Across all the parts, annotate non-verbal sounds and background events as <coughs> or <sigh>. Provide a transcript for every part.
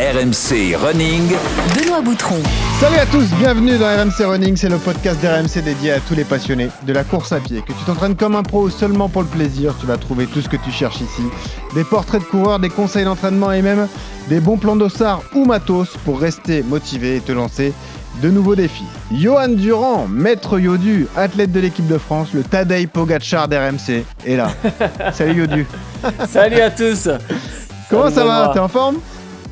RMC Running. Benoît Boutron. Salut à tous, bienvenue dans RMC Running, c'est le podcast d'RMC dédié à tous les passionnés de la course à pied. Que tu t'entraînes comme un pro ou seulement pour le plaisir, tu vas trouver tout ce que tu cherches ici. Des portraits de coureurs, des conseils d'entraînement et même des bons plans d'ossard ou matos pour rester motivé et te lancer de nouveaux défis. Johan Durand, maître Yodu, athlète de l'équipe de France, le Tadej Pogacar d'RMC, est là. <laughs> Salut Yodu. Salut à tous. Comment Salut ça va. T'es en forme?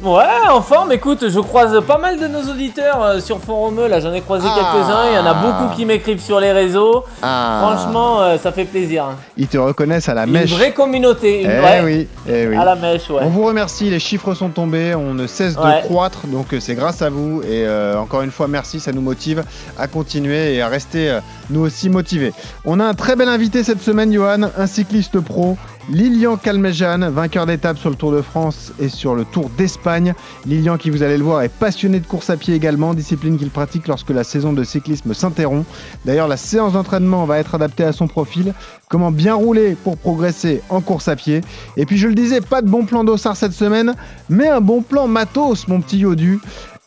Ouais, en forme, écoute, je croise pas mal de nos auditeurs euh, sur Forumeux, là j'en ai croisé Ah. quelques-uns, il y en a beaucoup qui m'écrivent sur les réseaux. Ah. Franchement, euh, ça fait plaisir. hein. Ils te reconnaissent à la Une mèche. vraie communauté, une Eh vraie oui, eh oui. à la mèche, ouais. On vous remercie, les chiffres sont tombés, on ne cesse de Ouais. croître, donc euh, c'est grâce à vous. Et euh, encore une fois, merci, ça nous motive à continuer et à rester euh, nous aussi motivés. On a un très bel invité cette semaine, Johan, un cycliste pro, Lilian Calmejean, vainqueur d'étape sur le Tour de France et sur le Tour d'Espagne. Lilian, qui vous allez le voir, est passionné de course à pied également, discipline qu'il pratique lorsque la saison de cyclisme s'interrompt. D'ailleurs, la séance d'entraînement va être adaptée à son profil. Comment bien rouler pour progresser en course à pied. Et puis, je le disais, pas de bon plan d'ossard cette semaine, mais un bon plan matos, mon petit Yodu.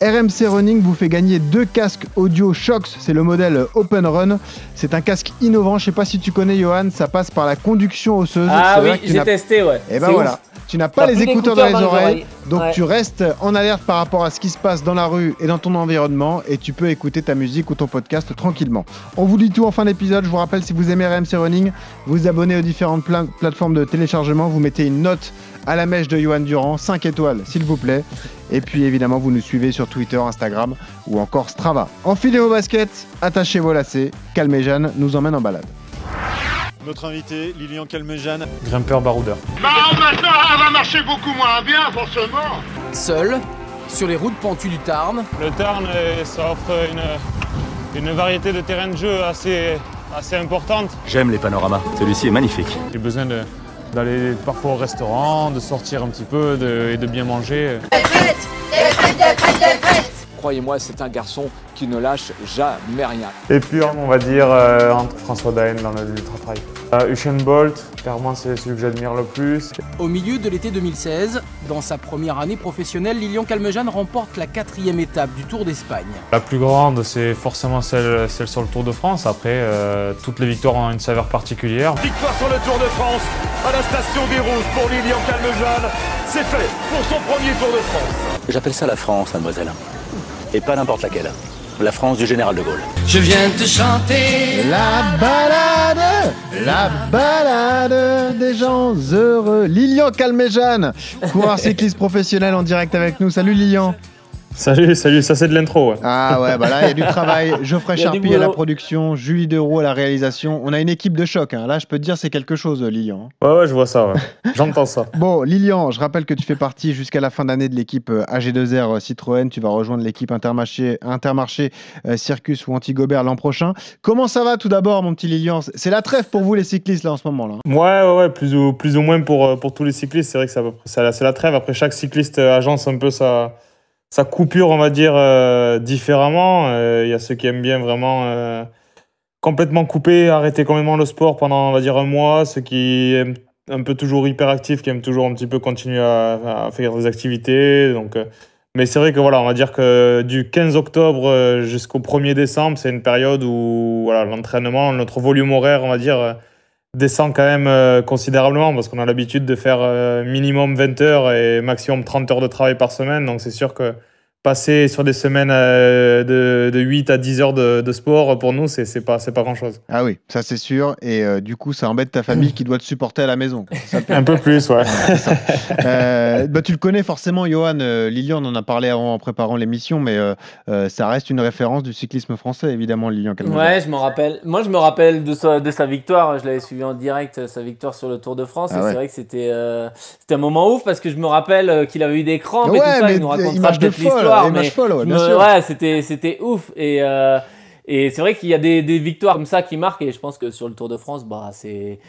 RMC Running vous fait gagner deux casques audio Shox, c'est le modèle Open Run. C'est un casque innovant, je sais pas si tu connais Johan, ça passe par la conduction osseuse. Ah oui, j'ai testé, ouais. Et ben C'est voilà, ouf. tu n'as pas les écouteurs dans les oreilles, donc Ouais. tu restes en alerte par rapport à ce qui se passe dans la rue et dans ton environnement et tu peux écouter ta musique ou ton podcast tranquillement. On vous dit tout en fin d'épisode, je vous rappelle si vous aimez RMC Running, vous vous abonnez aux différentes pla- plateformes de téléchargement, vous mettez une note à la mèche de Johan Durand, 5 étoiles s'il vous plaît. Et puis évidemment, vous nous suivez sur Twitter, Instagram ou encore Strava. Enfilez vos baskets, attachez vos lacets, calmez Jeanne nous emmène en balade. Notre invité, Lilian Calmejean. Grimpeur baroudeur. Bah maintenant, elle va marcher beaucoup moins bien, forcément. seul sur les routes pentues du Tarn. Le Tarn, euh, ça offre une, une variété de terrains de jeu assez, assez importante. J'aime les panoramas. Celui-ci est magnifique. J'ai besoin de- d'aller parfois au restaurant, de sortir un petit peu et de bien manger. Croyez-moi, c'est un garçon qui ne lâche jamais rien. Et puis on va dire euh, entre François Daen dans le l'ultra-trail. Euh, Usain Bolt, clairement c'est celui que j'admire le plus. Au milieu de l'été 2016, dans sa première année professionnelle, Lilian Calmejean remporte la quatrième étape du Tour d'Espagne. La plus grande, c'est forcément celle, celle sur le Tour de France. Après, euh, toutes les victoires ont une saveur particulière. Victoire sur le Tour de France, à la station des Rouges pour Lilian Calmejean. C'est fait pour son premier Tour de France. J'appelle ça la France, mademoiselle. Et pas n'importe laquelle. La France du général de Gaulle. Je viens te chanter La balade La balade des gens heureux Lilian Calmejean, coureur cycliste professionnel en direct avec nous. Salut Lilian Salut, salut, ça c'est de l'intro. ouais. Ah ouais, bah là il y a du travail. <laughs> Geoffrey Charpie à la production, Julie Deroux à la réalisation. On a une équipe de choc. hein. Là je peux te dire c'est quelque chose Lilian. Ouais, ouais, je vois ça, ouais. j'entends ça. <laughs> Bon Lilian, je rappelle que tu fais partie jusqu'à la fin d'année de l'équipe euh, AG2R Citroën. Tu vas rejoindre l'équipe Intermarché, Intermarché euh, Circus ou Antigobert l'an prochain. Comment ça va tout d'abord mon petit Lilian? C'est la trêve pour vous les cyclistes là en ce moment là. Ouais, ouais, ouais, plus ou, plus ou moins pour, euh, pour tous les cyclistes. C'est vrai que c'est la, trêve. Après, chaque cycliste euh, agence un peu sa, sa coupure, on va dire, euh, différemment. Euh, Il y a ceux qui aiment bien vraiment euh, complètement couper, arrêter complètement le sport pendant, on va dire, un mois. Ceux qui aiment un peu toujours hyperactifs, qui aiment toujours un petit peu continuer à, faire des activités. Donc, mais c'est vrai que voilà, on va dire que du 15 octobre jusqu'au 1er décembre, c'est une période où voilà, l'entraînement, notre volume horaire, on va dire, descend quand même considérablement parce qu'on a l'habitude de faire minimum 20 heures et maximum 30 heures de travail par semaine. Donc c'est sûr que passer sur des semaines euh, de, de 8 à 10 heures de, de sport, pour nous, c'est pas, c'est pas grand-chose. Ah oui, ça c'est sûr. Et euh, du coup, ça embête ta famille qui doit te supporter à la maison. <laughs> Ça Un peu plus, ouais. Euh, bah, tu le connais forcément, Johan. Lilian, on en a parlé avant en préparant l'émission, mais euh, euh, ça reste une référence du cyclisme français, évidemment, Lilian. Ouais, je m'en rappelle. Moi, je me rappelle de sa, de sa victoire. Je l'avais suivi en direct, sa victoire sur le Tour de France. Ah et ouais. c'est vrai que c'était euh, c'était un moment ouf parce que je me rappelle qu'il avait eu des crampes et Ouais, tout ça. mais Il nous racontera peut-être folle, mais folle, ouais, je bien me- sûr. ouais, c'était c'était ouf. Et, euh, et c'est vrai qu'il y a des, des victoires comme ça qui marquent. Et je pense que sur le Tour de France, bah, c'est.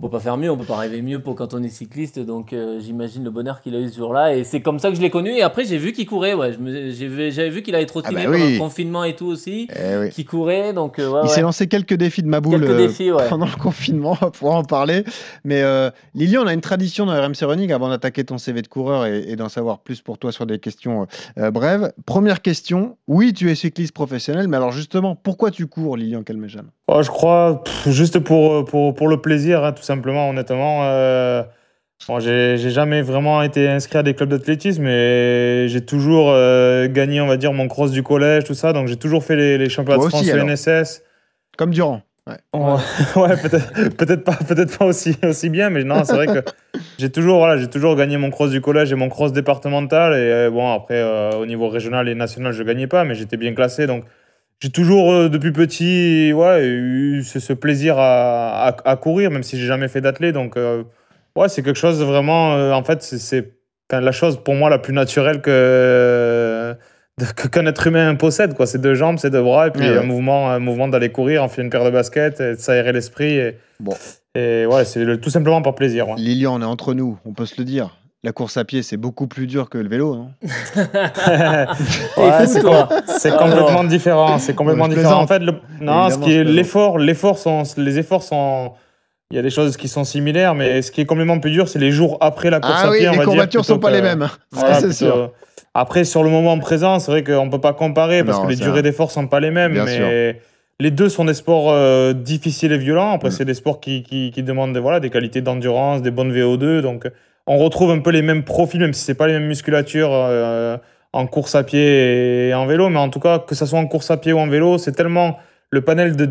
On peut pas faire mieux, on peut pas rêver mieux pour quand on est cycliste, donc euh, j'imagine le bonheur qu'il a eu ce jour-là. Et c'est comme ça que je l'ai connu. Et après, j'ai vu qu'il courait. Ouais, j'avais vu qu'il avait trottiné Ah bah pendant le confinement et tout aussi, Eh oui. qui courait. Donc euh, ouais, Il ouais. s'est lancé quelques défis de Maboule Quelques euh, défis, ouais. <laughs> pendant le confinement, on va pouvoir en parler. Mais euh, Lilian, on a une tradition dans RMC Running avant d'attaquer ton CV de coureur et, et d'en savoir plus pour toi sur des questions euh, brèves. Première question, oui, tu es cycliste professionnel, mais alors justement, pourquoi tu cours, Lilian Calmejane Oh, je crois pff, juste pour, pour, pour le plaisir, hein, tout simplement, honnêtement. Euh, bon, j'ai jamais vraiment été inscrit à des clubs d'athlétisme, mais j'ai toujours euh, gagné, on va dire, mon cross du collège, tout ça. Donc j'ai toujours fait les, les championnats de France alors. UNSS. Comme Durand. Ouais. <laughs> Peut-être pas, peut-être pas aussi, aussi bien, mais non, c'est vrai que j'ai toujours, voilà, toujours gagné mon cross du collège et mon cross départemental. Et euh, bon, après, euh, au niveau régional et national, je gagnais pas, mais j'étais bien classé. Donc, j'ai toujours, euh, depuis petit, ouais, eu ce, ce plaisir à, à, à courir, même si j'ai jamais fait d'athlète. Donc, euh, ouais, c'est quelque chose de vraiment, euh, en fait, c'est- la chose pour moi la plus naturelle que qu'un être humain possède quoi c'est deux jambes c'est deux bras et puis Ouais, un mouvement un mouvement d'aller courir enfiler une paire de baskets et de s'aérer l'esprit et, Bon. et ouais c'est tout simplement par plaisir ouais. Lilian, on est entre nous, on peut se le dire. La course à pied, c'est beaucoup plus dur que le vélo, non <laughs> Ouais, c'est com- Ah, complètement différent c'est complètement différent en fait le- non ce qui est l'effort l'effort sont les efforts sont il y a des choses qui sont similaires mais ce qui est complètement plus dur c'est les jours après la course Ah à oui, pied les courbatures sont pas que- les mêmes. <laughs> Ça, Voilà, c'est plutôt- sûr. Après, sur le moment présent, c'est vrai qu'on ne peut pas comparer parce Non, que les durées d'effort sont pas les mêmes. Bien mais les deux sont des sports euh, difficiles et violents. Après, Mm. c'est des sports qui, qui, qui demandent voilà, des qualités d'endurance, des bonnes VO2. Donc, on retrouve un peu les mêmes profils, même si c'est pas les mêmes musculatures euh, en course à pied et en vélo. Mais en tout cas, que ce soit en course à pied ou en vélo, c'est tellement le panel de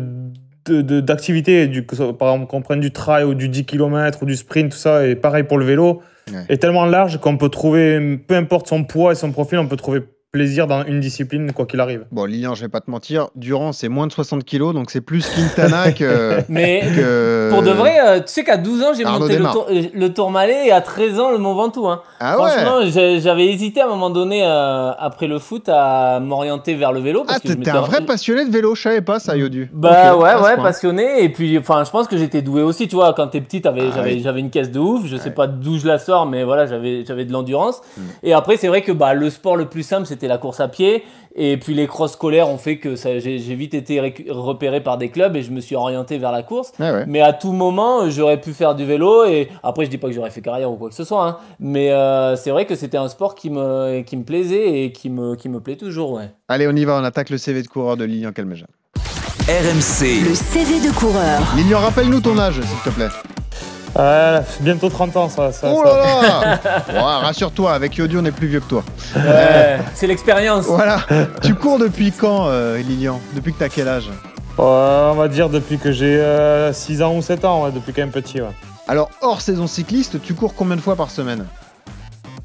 d'activités, du, par exemple qu'on prenne du trail ou du 10 km ou du sprint, tout ça, et pareil pour le vélo, Ouais. est tellement large qu'on peut trouver, peu importe son poids et son profil, on peut trouver plaisir dans une discipline, quoi qu'il arrive. Bon, Lilian, je vais pas te mentir, Durand, c'est moins de 60 kilos, donc c'est plus Quintana que. <laughs> Mais que- pour de vrai, euh, tu sais qu'à 12 ans, j'ai Arnaud monté le, tour, euh, le Tourmalet et à 13 ans, le Mont Ventoux. Hein. Ah ouais Franchement, j'ai- j'avais hésité à un moment donné, euh, après le foot, à m'orienter vers le vélo. Parce Ah, m'étais- un vrai passionné de vélo, je savais pas ça, Yodu. Bah ouais, ouais, point. passionné. Et puis, enfin, je pense que j'étais doué aussi. Tu vois, quand t'es petit, Ah j'avais oui. une caisse de ouf. Je sais Ouais. pas d'où je la sors, mais voilà, j'avais j'avais de l'endurance. Mm. Et après, c'est vrai que bah, le sport le plus simple, c'était la course à pied. Et puis les cross scolaires ont fait que ça- j'ai j'ai vite été repéré par des clubs et je me suis orienté vers la course. Ouais. Mais à tout moment, j'aurais pu faire du vélo. Et après, je dis pas que j'aurais fait carrière ou quoi que ce soit. hein. Mais euh, c'est vrai que c'était un sport qui me, qui me plaisait et qui me, qui me plaît toujours. Ouais. Allez, on y va, on attaque le CV de coureur de Lilian Calmeja. RMC, Le CV de coureur. Lilian, rappelle-nous ton âge, s'il te plaît. Euh, bientôt 30 ans, ça. ça, Oh ça- là là <laughs> Ouais, Rassure-toi, avec Yodu, on est plus vieux que toi. Ouais, c'est l'expérience. Voilà. tu cours depuis quand, euh, Lilian? Depuis que t'as quel âge? Euh, on va dire depuis que j'ai 6 ans ou 7 ans, ouais, depuis quand même petit. Ouais. Alors, hors saison cycliste, tu cours combien de fois par semaine?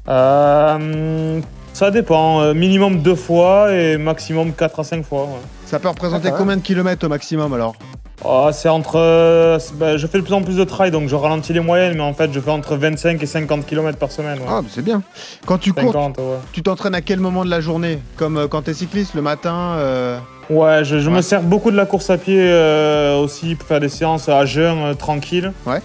Euh, ça dépend, euh, minimum 2 fois et maximum 4 à 5 fois. ouais. Ça peut représenter Ah, combien de kilomètres au maximum alors? Oh, c'est entre. euh, ben, je fais de plus en plus de trail, donc je ralentis les moyennes, mais en fait, je fais entre 25 et 50 km par semaine. ouais. Ah, bah, c'est bien. Quand tu cours, 50, ouais. tu t'entraînes à quel moment de la journée? Comme euh, quand t'es cycliste, le matin euh, Ouais, je, je Ouais. me sers beaucoup de la course à pied euh, aussi pour faire des séances à jeun tranquille. Ouais.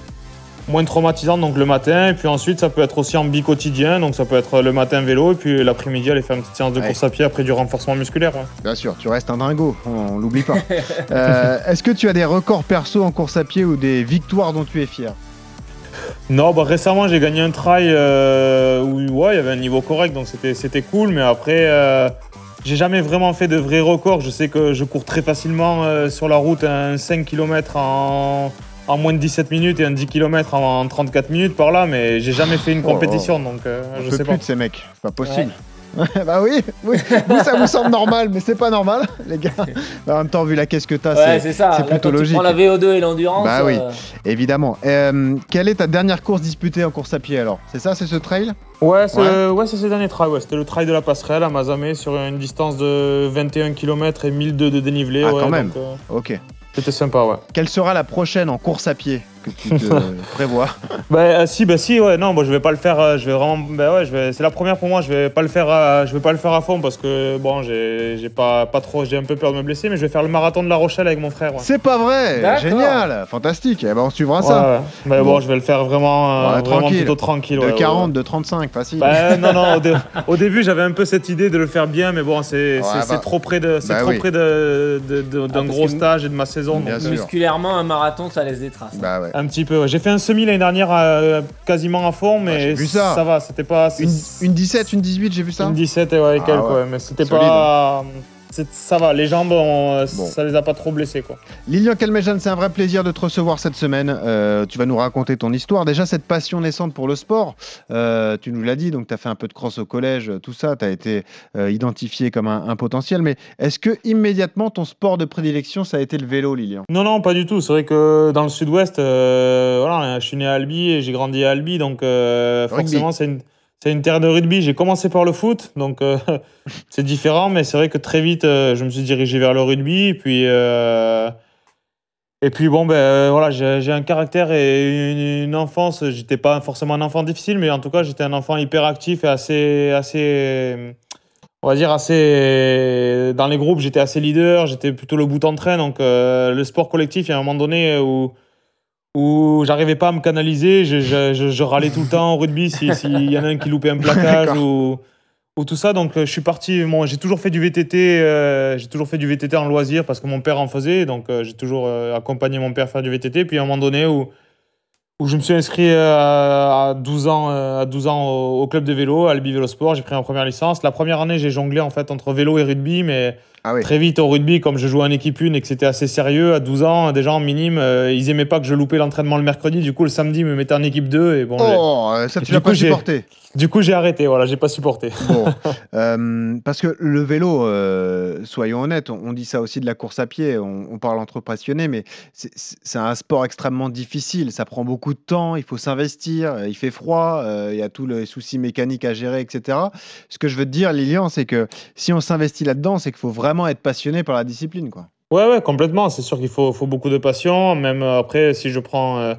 Moins traumatisante donc le matin et puis ensuite ça peut être aussi en bi-quotidien donc ça peut être le matin vélo et puis l'après-midi aller faire une petite séance de Ouais. course à pied après du renforcement musculaire. ouais. Bien sûr, tu restes un dingo, on, on l'oublie pas. <laughs> Euh, Est-ce que tu as des records perso en course à pied ou des victoires dont tu es fier? Non, bah récemment j'ai gagné un trail euh, où ouais, il y avait un niveau correct donc c'était c'était cool mais après euh, j'ai jamais vraiment fait de vrais records. Je sais que je cours très facilement euh, sur la route un 5 km en, en moins de 17 minutes et un 10 km en, en 34 minutes par là mais j'ai jamais fait une Oh, compétition donc euh, On je peut sais plus pas. de ces mecs, c'est pas possible. <laughs> bah oui, oui. <laughs> Vous, ça vous semble normal, mais c'est pas normal, <laughs> les gars. Bah, en même temps, vu la caisse que t'as, Ouais, c'est c'est ça. c'est Là, plutôt logique. Tu prends la VO2 et l'endurance. Bah oui. euh, Évidemment. Euh, quelle est ta dernière course disputée en course à pied alors? C'est ça, c'est ce trail? Ouais, c'est Ouais. c'est ce dernier trail. Ouais. C'était le trail de la passerelle à Mazamet sur une distance de 21 km et 1002 de dénivelé. Ah, ouais, quand même. donc, euh, Ok. C'était sympa, ouais. Quelle sera la prochaine en course à pied? Que tu te <laughs> prévois Bah euh, si, bah si, ouais, non, moi je vais pas le faire. euh, je vais vraiment, bah ouais, je vais. C'est la première pour moi. Je vais pas le faire, à, je vais pas le faire à fond parce que bon, j'ai, j'ai pas, pas trop, j'ai un peu peur de me blesser, mais je vais faire le marathon de La Rochelle avec mon frère. Ouais. C'est pas vrai D'accord. Génial Fantastique Eh ben, on suivra Ouais, ça. ouais. Mais bon, Bon. je vais le faire vraiment, euh, Ouais, vraiment tranquille. plutôt tranquille. De ouais, ouais, 40, de 35, facile. Bah, non, non, au, dé- <laughs> au début j'avais un peu cette idée de le faire bien, mais bon, c'est Ouais, c'est- bah. c'est trop près de- c'est Bah trop oui. près de- de- de- d'un Ah, gros que- stage et de ma saison. Bien donc, sûr. Musculairement, un marathon, ça laisse des traces. Bah ouais. Un petit peu. ouais. J'ai fait un semi l'année dernière euh, quasiment à fond, mais j'ai vu ça. va, c'était pas. Une, une 17, une 18, j'ai vu ça Une 17 et ouais, et Ah quelques, ouais. ouais, mais c'était pas. Ça va, les jambes, on- Bon. ça les a pas trop blessés quoi. Lilian Calmejean, c'est un vrai plaisir de te recevoir cette semaine. Euh, tu vas nous raconter ton histoire. Déjà, cette passion naissante pour le sport, euh, tu nous l'as dit, donc tu as fait un peu de cross au collège, tout ça, tu as été euh, identifié comme un, un potentiel. Mais est-ce que immédiatement ton sport de prédilection, ça a été le vélo, Lilian? Non, non, pas du tout. C'est vrai que dans le sud-ouest, euh, voilà, je suis né à Albi et j'ai grandi à Albi, donc euh, forcément, c'est une, c'est une terre de rugby. J'ai commencé par le foot, donc euh, <laughs> c'est différent, mais c'est vrai que très vite, euh, je me suis dirigé vers le rugby. Et puis, euh, et puis bon, ben voilà, j'ai un caractère et une, une enfance. J'étais pas forcément un enfant difficile, mais en tout cas, j'étais un enfant hyper actif et assez, assez, on va dire assez. Dans les groupes, j'étais assez leader. J'étais plutôt le bout en train. Donc le sport collectif, il y a un moment donné où où j'arrivais pas à me canaliser, je, je, je- je râlais tout le temps au rugby si- s'il y en a un qui loupait un <laughs> placage ou, ou tout ça. Donc euh, je suis parti, moi j'ai toujours fait du VTT, euh, j'ai toujours fait du VTT en loisir parce que mon père en faisait, donc euh, j'ai toujours euh, accompagné mon père faire du VTT. Puis à un moment donné où, où je me suis inscrit à 12 ans, à 12 ans au, au club de vélo, à Albi Vélo Sport, j'ai pris ma première licence. La première année j'ai jonglé en fait entre vélo et rugby, mais Ah oui. Très vite au rugby, comme je jouais en équipe une et que c'était assez sérieux, à 12 ans, déjà en minime, euh, ils aimaient pas que je loupais l'entraînement le mercredi. Du coup, le samedi, ils me mettaient en équipe 2 et bon, Oh, euh, ça tu l'as pas supporté. du coup, j'ai arrêté. Voilà, j'ai pas supporté. Bon, <laughs> Euh, parce que le vélo, euh, soyons honnêtes, on, on dit ça aussi de la course à pied, on, on parle entre passionnés, mais c'est- un sport extrêmement difficile, ça prend beaucoup de temps, il faut s'investir, il fait froid, il y a tous les soucis mécaniques à gérer, etc. Ce que je veux te dire, Lilian, c'est que si on s'investit là-dedans, c'est qu'il faut vraiment être passionné par la discipline. Quoi. Ouais, ouais, complètement. C'est sûr qu'il faut, faut beaucoup de passion. Même euh, après, si je prends euh,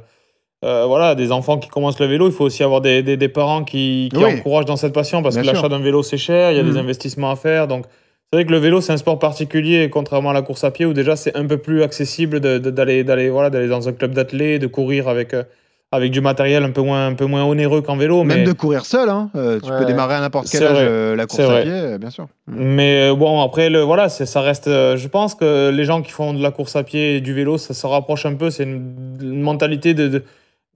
euh, voilà, des enfants qui commencent le vélo, il faut aussi avoir des, des, des parents qui, qui Oui. encouragent dans cette passion parce Bien que l'achat d'un vélo, c'est cher, il y a des investissements à faire. Donc, c'est vrai que le vélo, c'est un sport particulier, contrairement à la course à pied où déjà c'est un peu plus accessible d'aller d'aller voilà, d'aller dans un club d'athlètes, de courir avec, euh, avec du matériel un peu moins, un peu moins onéreux qu'en vélo. Même mais... de courir seul, hein, euh, tu Ouais. peux démarrer à n'importe quel âge vrai. euh, la course à vrai. pied, bien sûr. Mais euh, bon, après, le, voilà, ça reste. euh, je pense que les gens qui font de la course à pied et du vélo, ça se rapproche un peu. C'est une, une mentalité de, de,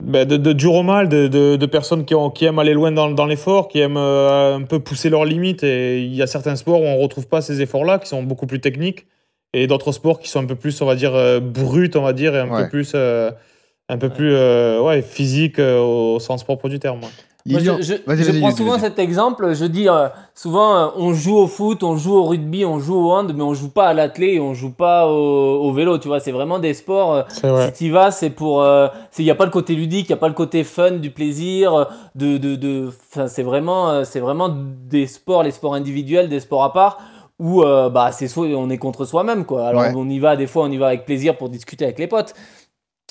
bah, de, de dur au mal, de, de, de personnes qui, ont, qui aiment aller loin dans, dans l'effort, qui aiment euh, un peu pousser leurs limites. Et il y a certains sports où on ne retrouve pas ces efforts-là, qui sont beaucoup plus techniques, et d'autres sports qui sont un peu plus, on va dire, euh, bruts, on va dire, et un Ouais. peu plus. Un peu plus euh, ouais, physique euh, au sens propre du terme. Moi, je, je- vas-y, je vas-y, prends vas-y, souvent vas-y. cet exemple. Je dis euh, souvent, euh, on joue au foot, on joue au rugby, on joue au hand, mais on joue pas à l'athlé on joue pas au, au vélo. Tu vois, c'est vraiment des sports. euh, C'est vrai. Si tu vas, c'est pour. Il n'y a pas le côté ludique, il n'y a pas le côté fun, du plaisir. De, de, de, c'est vraiment, euh, c'est vraiment des sports, les sports individuels, des sports à part. Où euh, bah, c'est soit on est contre soi-même. quoi. Alors Ouais. on y va, des fois on y va avec plaisir pour discuter avec les potes.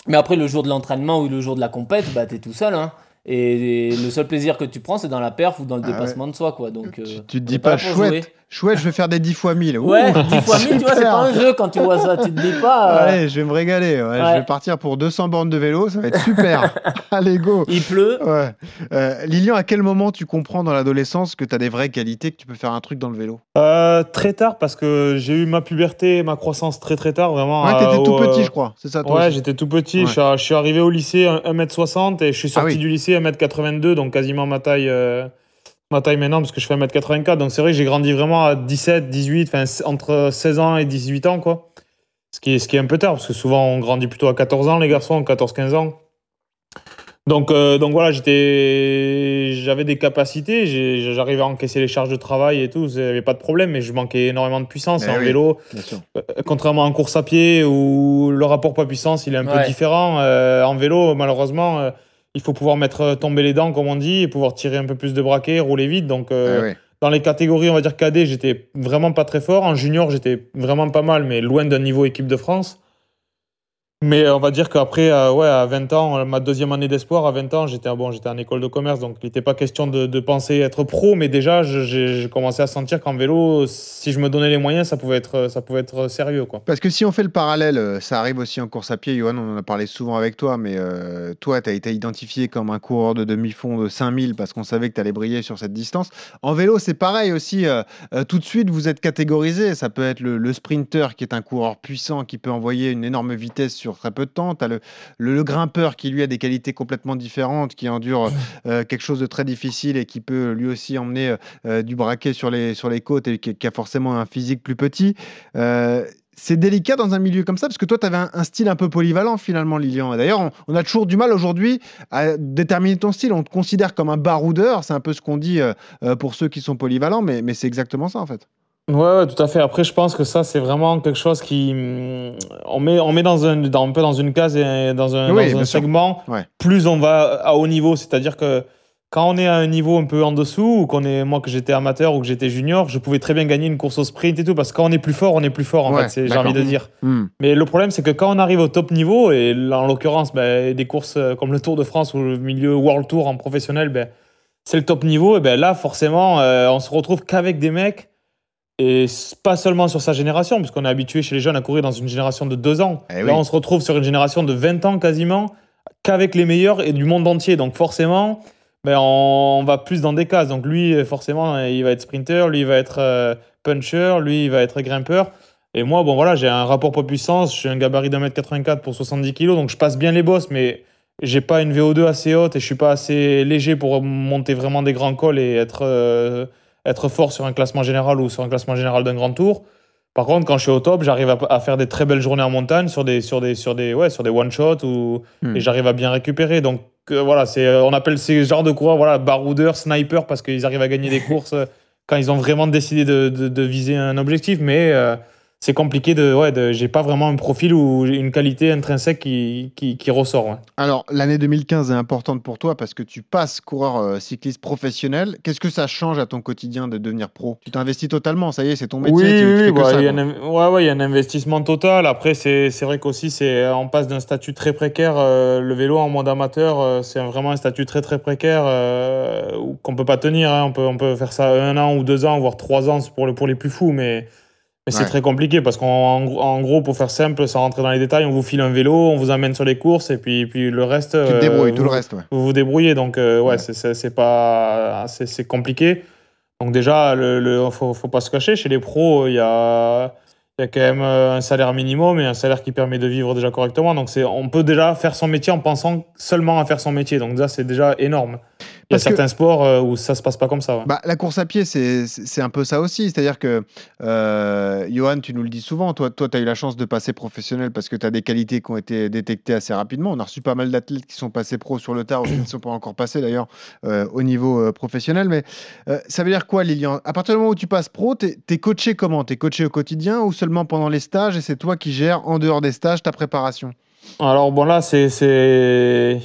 Mais après, le jour de l'entraînement ou le jour de la compète, bah, t'es tout seul. Hein. Et le seul plaisir que tu prends, c'est dans la perf ou dans le Ah dépassement de soi. Quoi. Donc, Tu, euh, tu te dis pas, chouette, jouer. Chouette, je vais faire des 10 fois 1000. Ouh, Ouais, 10 fois 1000, <laughs> tu vois, c'est pas un jeu quand tu vois ça. Tu te dis pas. euh, Allez, je vais me régaler. ouais, Je vais partir pour 200 bornes de vélo, ça va être super. <laughs> Allez, go. il pleut. Ouais. Euh, Lilian, à quel moment tu comprends dans l'adolescence que tu as des vraies qualités, que tu peux faire un truc dans le vélo? Euh, très tard, parce que j'ai eu ma puberté et ma croissance très très tard, vraiment. Ouais, euh, t'étais tout au, petit, euh, je crois. C'est ça, toi Ouais, j'étais tout petit. Ouais. Je, suis, arrivé au lycée à 1m60 et je suis sorti Ah oui. du lycée à 1m82, donc quasiment ma taille, euh, ma taille maintenant, parce que je fais 1m84. Donc c'est vrai que j'ai grandi vraiment à 17, 18, enfin entre 16 ans et 18 ans, quoi. Ce qui, est, ce qui est un peu tard, parce que souvent on grandit plutôt à 14 ans, les garçons, 14-15 ans. Donc, euh, donc voilà, j'étais, j'avais des capacités, j'arrivais à encaisser les charges de travail et tout, il n'y avait pas de problème, mais je manquais énormément de puissance. Eh en oui. vélo, euh, contrairement en course à pied où le rapport poids-puissance il est un peu différent, euh, en vélo, malheureusement, euh, il faut pouvoir mettre tomber les dents, comme on dit, et pouvoir tirer un peu plus de braquet, rouler vite. Donc, euh, Ah dans les catégories, on va dire cadet, j'étais vraiment pas très fort. En junior, j'étais vraiment pas mal, mais loin d'un niveau équipe de France. Mais on va dire qu'après, euh, ouais, à 20 ans, euh, ma deuxième année d'espoir, à 20 ans, j'étais bon, j'étais en école de commerce, donc il n'était pas question de, penser être pro, mais déjà, j'ai commencé à sentir qu'en vélo, si je me donnais les moyens, ça pouvait être, ça pouvait être sérieux. Quoi. Parce que si on fait le parallèle, euh, ça arrive aussi en course à pied, Johan, on en a parlé souvent avec toi, mais euh, toi, tu as été identifié comme un coureur de demi-fond de 5000 parce qu'on savait que tu allais briller sur cette distance. En vélo, c'est pareil aussi. euh, euh, tout de suite, vous êtes catégorisé. Ça peut être le, le sprinter qui est un coureur puissant qui peut envoyer une énorme vitesse sur très peu de temps. Tu as le, le- le grimpeur qui, lui, a des qualités complètement différentes, qui endure euh, quelque chose de très difficile et qui peut lui aussi emmener euh, euh, du braquet sur les, sur les côtes et qui, qui a forcément un physique plus petit. Euh, c'est délicat dans un milieu comme ça parce que toi, tu avais un, un style un peu polyvalent finalement, Lilian. D'ailleurs, on, on a toujours du mal aujourd'hui à déterminer ton style. On te considère comme un baroudeur. C'est un peu ce qu'on dit euh, euh, pour ceux qui sont polyvalents, mais, mais c'est exactement ça en fait. Ouais, ouais, tout à fait. Après, je pense que ça, c'est vraiment quelque chose qui. hum, On met, on met dans un, dans, un peu dans une case et dans un, Oui, dans un segment. Ouais. Plus on va à haut niveau, c'est-à-dire que quand on est à un niveau un peu en dessous, ou qu'on est, moi que j'étais amateur ou que j'étais junior, je pouvais très bien gagner une course au sprint et tout, parce que quand on est plus fort, on est plus fort, en Ouais, fait, j'ai envie de dire. Hmm. Mais le problème, c'est que quand on arrive au top niveau, et en l'occurrence, ben, des courses euh, comme le Tour de France ou le milieu World Tour en professionnel, ben, c'est le top niveau, et ben là, forcément, euh, on se retrouve qu'avec des mecs, et pas seulement sur sa génération, puisqu'on est habitué chez les jeunes à courir dans une génération de deux ans. Eh là, oui. on se retrouve sur une génération de 20 ans quasiment, qu'avec les meilleurs et du monde entier. Donc forcément, ben, on va plus dans des cases. Donc lui, forcément, il va être sprinter, lui, il va être euh, puncher, lui, il va être grimpeur. Et moi, bon voilà, j'ai un rapport poids-puissance, je suis un gabarit d'un mètre 84 pour 70 kg, donc je passe bien les bosses, mais j'ai pas une VO2 assez haute et je suis pas assez léger pour monter vraiment des grands cols et être, euh, être fort sur un classement général ou sur un classement général d'un grand tour. Par contre, quand je suis au top, j'arrive à, à faire des très belles journées en montagne sur des, sur des, sur des, ouais, sur des one-shots ou, Hmm. et j'arrive à bien récupérer. Donc euh, voilà, c'est, euh, on appelle ces genres de coureurs voilà, baroudeurs, snipers parce qu'ils arrivent à gagner des courses <laughs> euh, quand ils ont vraiment décidé de, de- de viser un objectif. Mais euh, c'est compliqué de, ouais, de, j'ai pas vraiment un profil ou une qualité intrinsèque qui, qui, qui ressort. ouais. Alors, l'année 2015 est importante pour toi parce que tu passes coureur euh, cycliste professionnel. Qu'est-ce que ça change à ton quotidien de devenir pro? Tu t'investis totalement, ça y est, c'est ton métier. Oui, tu, tu oui, que bah, ça, il y a un, ouais, il y a un investissement total. Après, c'est c'est vrai qu'aussi, c'est on passe d'un statut très précaire. euh, le vélo en mode amateur, euh, c'est vraiment un statut très très précaire qu'on peut pas tenir. hein. On peut on peut faire ça un an ou deux ans, voire trois ans pour le pour les plus fous, mais mais c'est Ouais. très compliqué parce qu'en en gros- pour faire simple, sans rentrer dans les détails, on vous file un vélo, on vous amène sur les courses et puis puis le reste. Tu te euh, débrouilles, tout vous- le reste, ouais. vous vous débrouillez. Donc, euh, ouais, Ouais. c'est- pas. C'est compliqué. Donc, déjà, le, le- faut, faut pas se cacher. Chez les pros, il y a, y a quand même euh, un salaire minimum et un salaire qui permet de vivre déjà correctement. Donc, on peut déjà faire son métier en pensant seulement à faire son métier. Donc, ça, c'est déjà énorme. Il y a que- certains sports euh, où ça se passe pas comme ça. ouais. Bah, la course à pied, c'est un peu ça aussi. C'est-à-dire que, euh, Johan, tu nous le dis souvent, toi, toi tu as eu la chance de passer professionnel parce que tu as des qualités qui ont été détectées assez rapidement. On a reçu pas mal d'athlètes qui sont passés pro sur le tard ou qui ne sont pas encore passés d'ailleurs euh, au niveau euh, professionnel. Mais ça veut dire quoi, Lilian? À partir du moment où tu passes pro, tu es, coaché comment? Tu es coaché au quotidien ou seulement pendant les stages et c'est toi qui gères en dehors des stages ta préparation? Alors bon là c'est